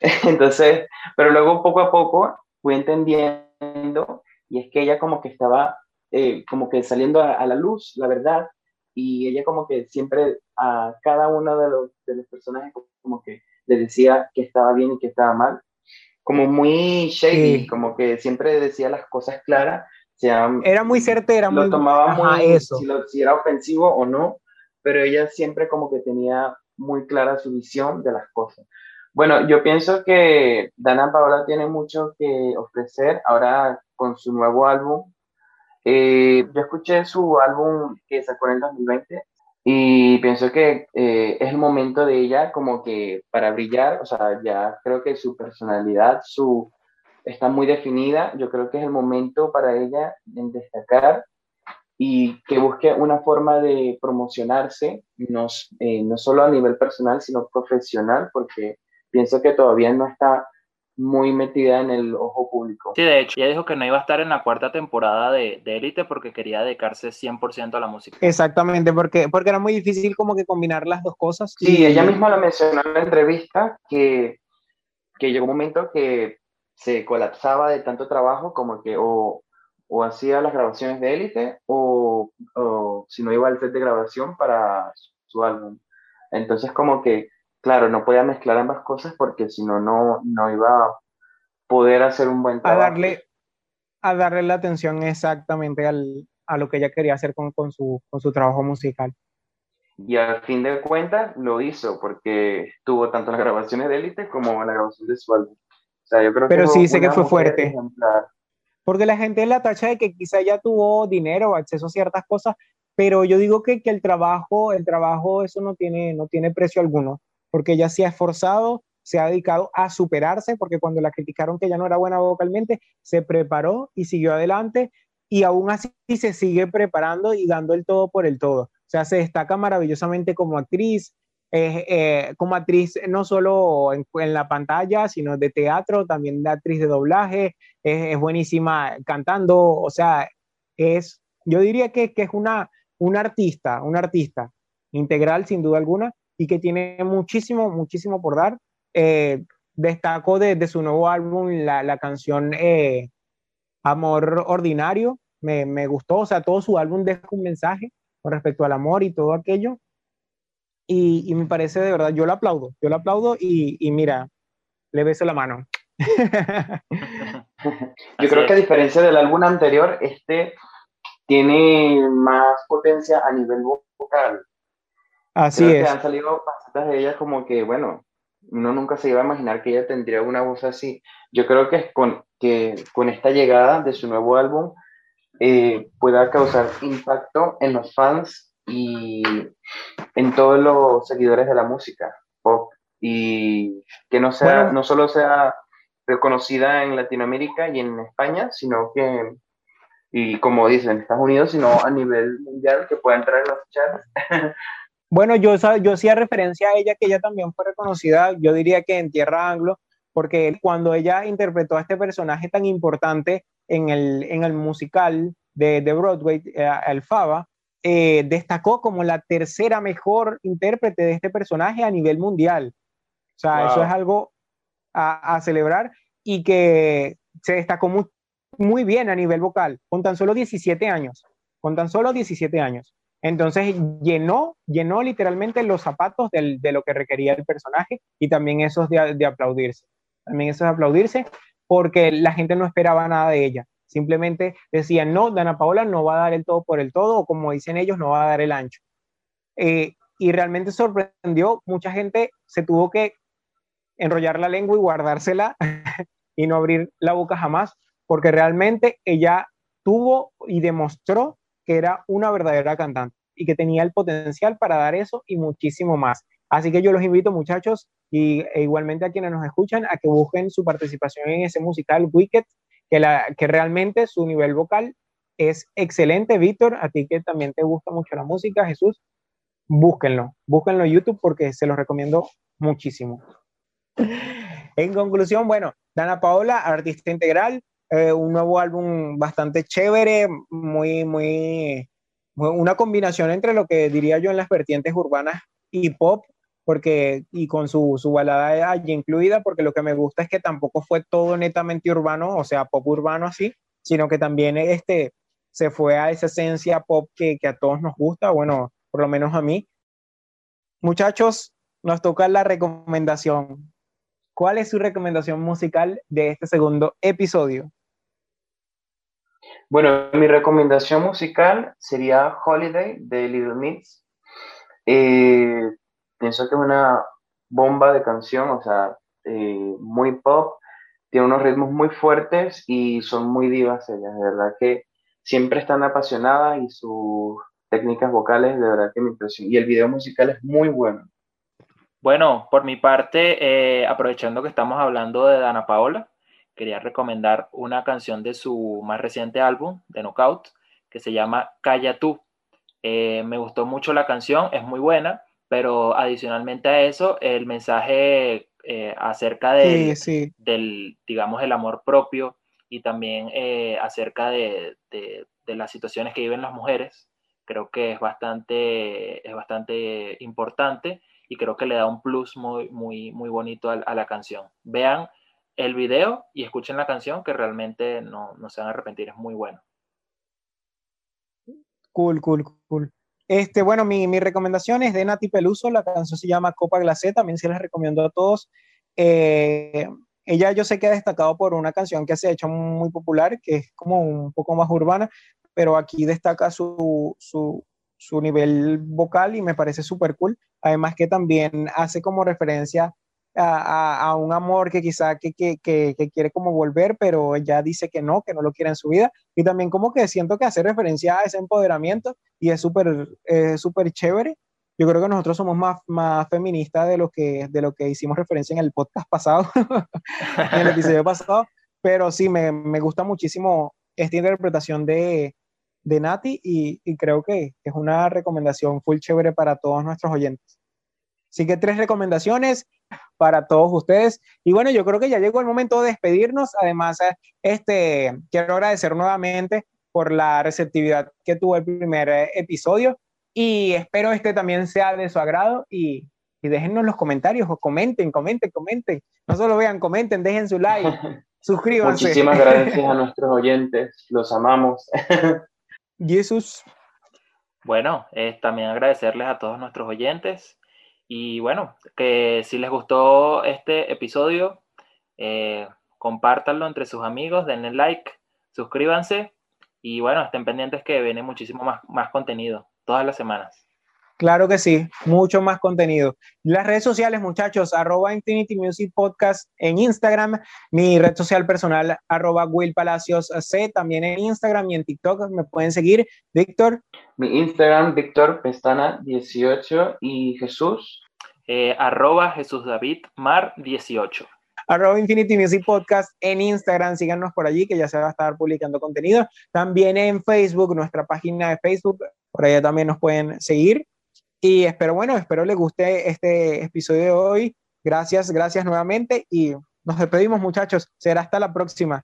Entonces, pero luego poco a poco fui entendiendo y es que ella como que estaba eh, como que saliendo a, la luz, la verdad, y ella como que siempre a cada uno de los, de los personajes como que le decía que estaba bien y que estaba mal, como muy shady, como que siempre decía las cosas claras. era muy certera, lo tomaba muy eso. Si, si era ofensivo o no, pero ella siempre como que tenía muy clara su visión de las cosas. Bueno, yo pienso que Dana Paola tiene mucho que ofrecer ahora con su nuevo álbum. Eh, yo escuché su álbum que sacó en el 2020 y pienso que eh, es el momento de ella como que para brillar, o sea, ya creo que su personalidad, su está muy definida, yo creo que es el momento para ella en destacar y que busque una forma de promocionarse, no, eh, no solo a nivel personal, sino profesional, porque pienso que todavía no está muy metida en el ojo público. Sí, de hecho, ella dijo que no iba a estar en la cuarta temporada de, de Elite porque quería dedicarse 100% a la música. Exactamente, porque, porque era muy difícil como que combinar las dos cosas. Sí, ella misma lo mencionó en la entrevista, que, que llegó un momento que se colapsaba de tanto trabajo como que o, o hacía las grabaciones de Élite o, o si no iba al set de grabación para su álbum. Entonces como que claro, no podía mezclar ambas cosas porque si no, no iba a poder hacer un buen trabajo. A darle, a darle la atención exactamente al, a lo que ella quería hacer con, con, su, con su trabajo musical. Y al fin de cuentas lo hizo porque tuvo tanto las grabaciones de Élite como la grabación de su álbum. O sea, yo creo Pero sí sé que fue fuerte. Porque la gente la tacha de que quizá ya tuvo dinero, acceso a ciertas cosas, pero yo digo que, que el trabajo, el trabajo, eso no tiene, no tiene precio alguno porque ella se ha esforzado, se ha dedicado a superarse, porque cuando la criticaron que ella no era buena vocalmente, se preparó y siguió adelante y aún así se sigue preparando y dando el todo por el todo. O sea, se destaca maravillosamente como actriz, eh, como actriz no solo en, la pantalla, sino de teatro, también de actriz de doblaje, es, buenísima cantando, o sea, es, yo diría que, que es una, una artista, una artista integral sin duda alguna, y que tiene muchísimo, muchísimo por dar. Eh, destaco de, su nuevo álbum la, la canción eh, Amor Ordinario, me, me, gustó, o sea, todo su álbum deja un mensaje con respecto al amor y todo aquello. Y, y me parece de verdad, yo lo aplaudo, yo lo aplaudo y, y mira, le beso la mano. yo creo que a diferencia del álbum anterior, este tiene más potencia a nivel vocal. Así es. han salido facetas de ella como que, bueno, uno nunca se iba a imaginar que ella tendría una voz así. Yo creo que con, que con esta llegada de su nuevo álbum eh, pueda causar impacto en los fans y en todos los seguidores de la música pop. Y que no, sea, no solo sea reconocida en Latinoamérica y en España, sino que, y como dicen, en Estados Unidos, sino a nivel mundial, que pueda entrar en los chats. Bueno, yo, yo hacía referencia a ella, que ella también fue reconocida, yo diría que en Tierra Anglo, porque cuando ella interpretó a este personaje tan importante en el, en el musical de, de Broadway, eh, el Faba, eh, destacó como la tercera mejor intérprete de este personaje a nivel mundial. O sea, eso es algo a, a, celebrar y que se destacó muy, muy bien a nivel vocal, con tan solo 17 años, con tan solo 17 años. Entonces llenó, llenó literalmente los zapatos de lo que requería el personaje y también esos de, de aplaudirse. También esos de aplaudirse porque la gente no esperaba nada de ella. Simplemente decían, no, Dana Paola no va a dar el todo por el todo, o como dicen ellos, no va a dar el ancho. Eh, y realmente sorprendió, mucha gente se tuvo que enrollar la lengua y guardársela y no abrir la boca jamás, porque realmente ella tuvo y demostró que era una verdadera cantante y que tenía el potencial para dar eso y muchísimo más. Así que yo los invito, muchachos, y e igualmente a quienes nos escuchan, a que busquen su participación en ese musical Wicked que, la, que realmente su nivel vocal es excelente. Víctor, a ti que también te gusta mucho la música, Jesús, búsquenlo, búsquenlo en YouTube porque se los recomiendo muchísimo. En conclusión, bueno, Dana Paola, artista integral, eh, un nuevo álbum bastante chévere, muy, muy, una combinación entre lo que diría yo en las vertientes urbanas y pop, porque, y con su, su balada allí incluida, porque lo que me gusta es que tampoco fue todo netamente urbano, o sea, pop urbano así, sino que también este, se fue a esa esencia pop que, que a todos nos gusta, bueno, por lo menos a mí. Muchachos, nos toca la recomendación. ¿Cuál es su recomendación musical de este segundo episodio? Bueno, mi recomendación musical sería Holiday de Little Mix. Eh, pienso que es una bomba de canción, o sea, eh, muy pop, tiene unos ritmos muy fuertes y son muy divas ellas, de verdad que siempre están apasionadas y sus técnicas vocales, de verdad que me impresionan. Y el video musical es muy bueno. Bueno, por mi parte, eh, aprovechando que estamos hablando de Dana Paola, quería recomendar una canción de su más reciente álbum, de Knockout, que se llama Calla tú. Eh, me gustó mucho la canción, es muy buena pero adicionalmente a eso, el mensaje eh, acerca de, del, digamos, el amor propio y también eh, acerca de, de, las situaciones que viven las mujeres, creo que es bastante, es bastante importante y creo que le da un plus muy, muy, muy bonito a, a la canción. Vean el video y escuchen la canción que realmente no, no se van a arrepentir, es muy bueno. Cool, cool, cool. Este, bueno, mi, mi recomendación es de Nati Peluso, la canción se llama Copa Glacé, también se las recomiendo a todos. Eh, ella yo sé que ha destacado por una canción que se ha hecho muy popular, que es como un poco más urbana, pero aquí destaca su, su, su nivel vocal y me parece súper cool. Además que también hace como referencia a, un amor que quizá que, quiere como volver, pero ella dice que no, que no lo quiere en su vida. Y también como que siento que hace referencia a ese empoderamiento y es súper súper chévere. Yo creo que nosotros somos más, más feministas de lo, que, de lo que hicimos referencia en el podcast pasado, en el episodio pasado, pero sí, me, me gusta muchísimo esta interpretación de, de Nati y, y creo que es una recomendación full chévere para todos nuestros oyentes. Así que tres recomendaciones para todos ustedes. Y bueno, yo creo que ya llegó el momento de despedirnos. Además, este, quiero agradecer nuevamente por la receptividad que tuvo el primer eh, episodio y espero este también sea de su agrado y, y déjennos los comentarios o comenten, comenten, comenten. No solo vean, comenten, dejen su like, suscríbanse. Muchísimas gracias a nuestros oyentes, los amamos. Jesús. Bueno, también agradecerles a todos nuestros oyentes y bueno, que si les gustó este episodio, eh, compártanlo entre sus amigos, denle like, suscríbanse y bueno, estén pendientes que viene muchísimo más, más contenido todas las semanas. Claro que sí, mucho más contenido. Las redes sociales, muchachos, arroba Infinity Music Podcast en Instagram, mi red social personal, arroba Will Palacios C, también en Instagram y en TikTok me pueden seguir. Víctor. Mi Instagram, Víctor Pestana 18 y Jesús. eh, arroba Jesús David Mar 18. Arroba Infinity Music Podcast en Instagram, síganos por allí que ya se va a estar publicando contenido. También en Facebook, nuestra página de Facebook, por allá también nos pueden seguir. Y espero, bueno, espero les guste este episodio de hoy. Gracias, gracias nuevamente y nos despedimos muchachos. Será hasta la próxima.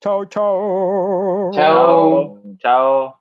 Chao, chao. Chao. Chao.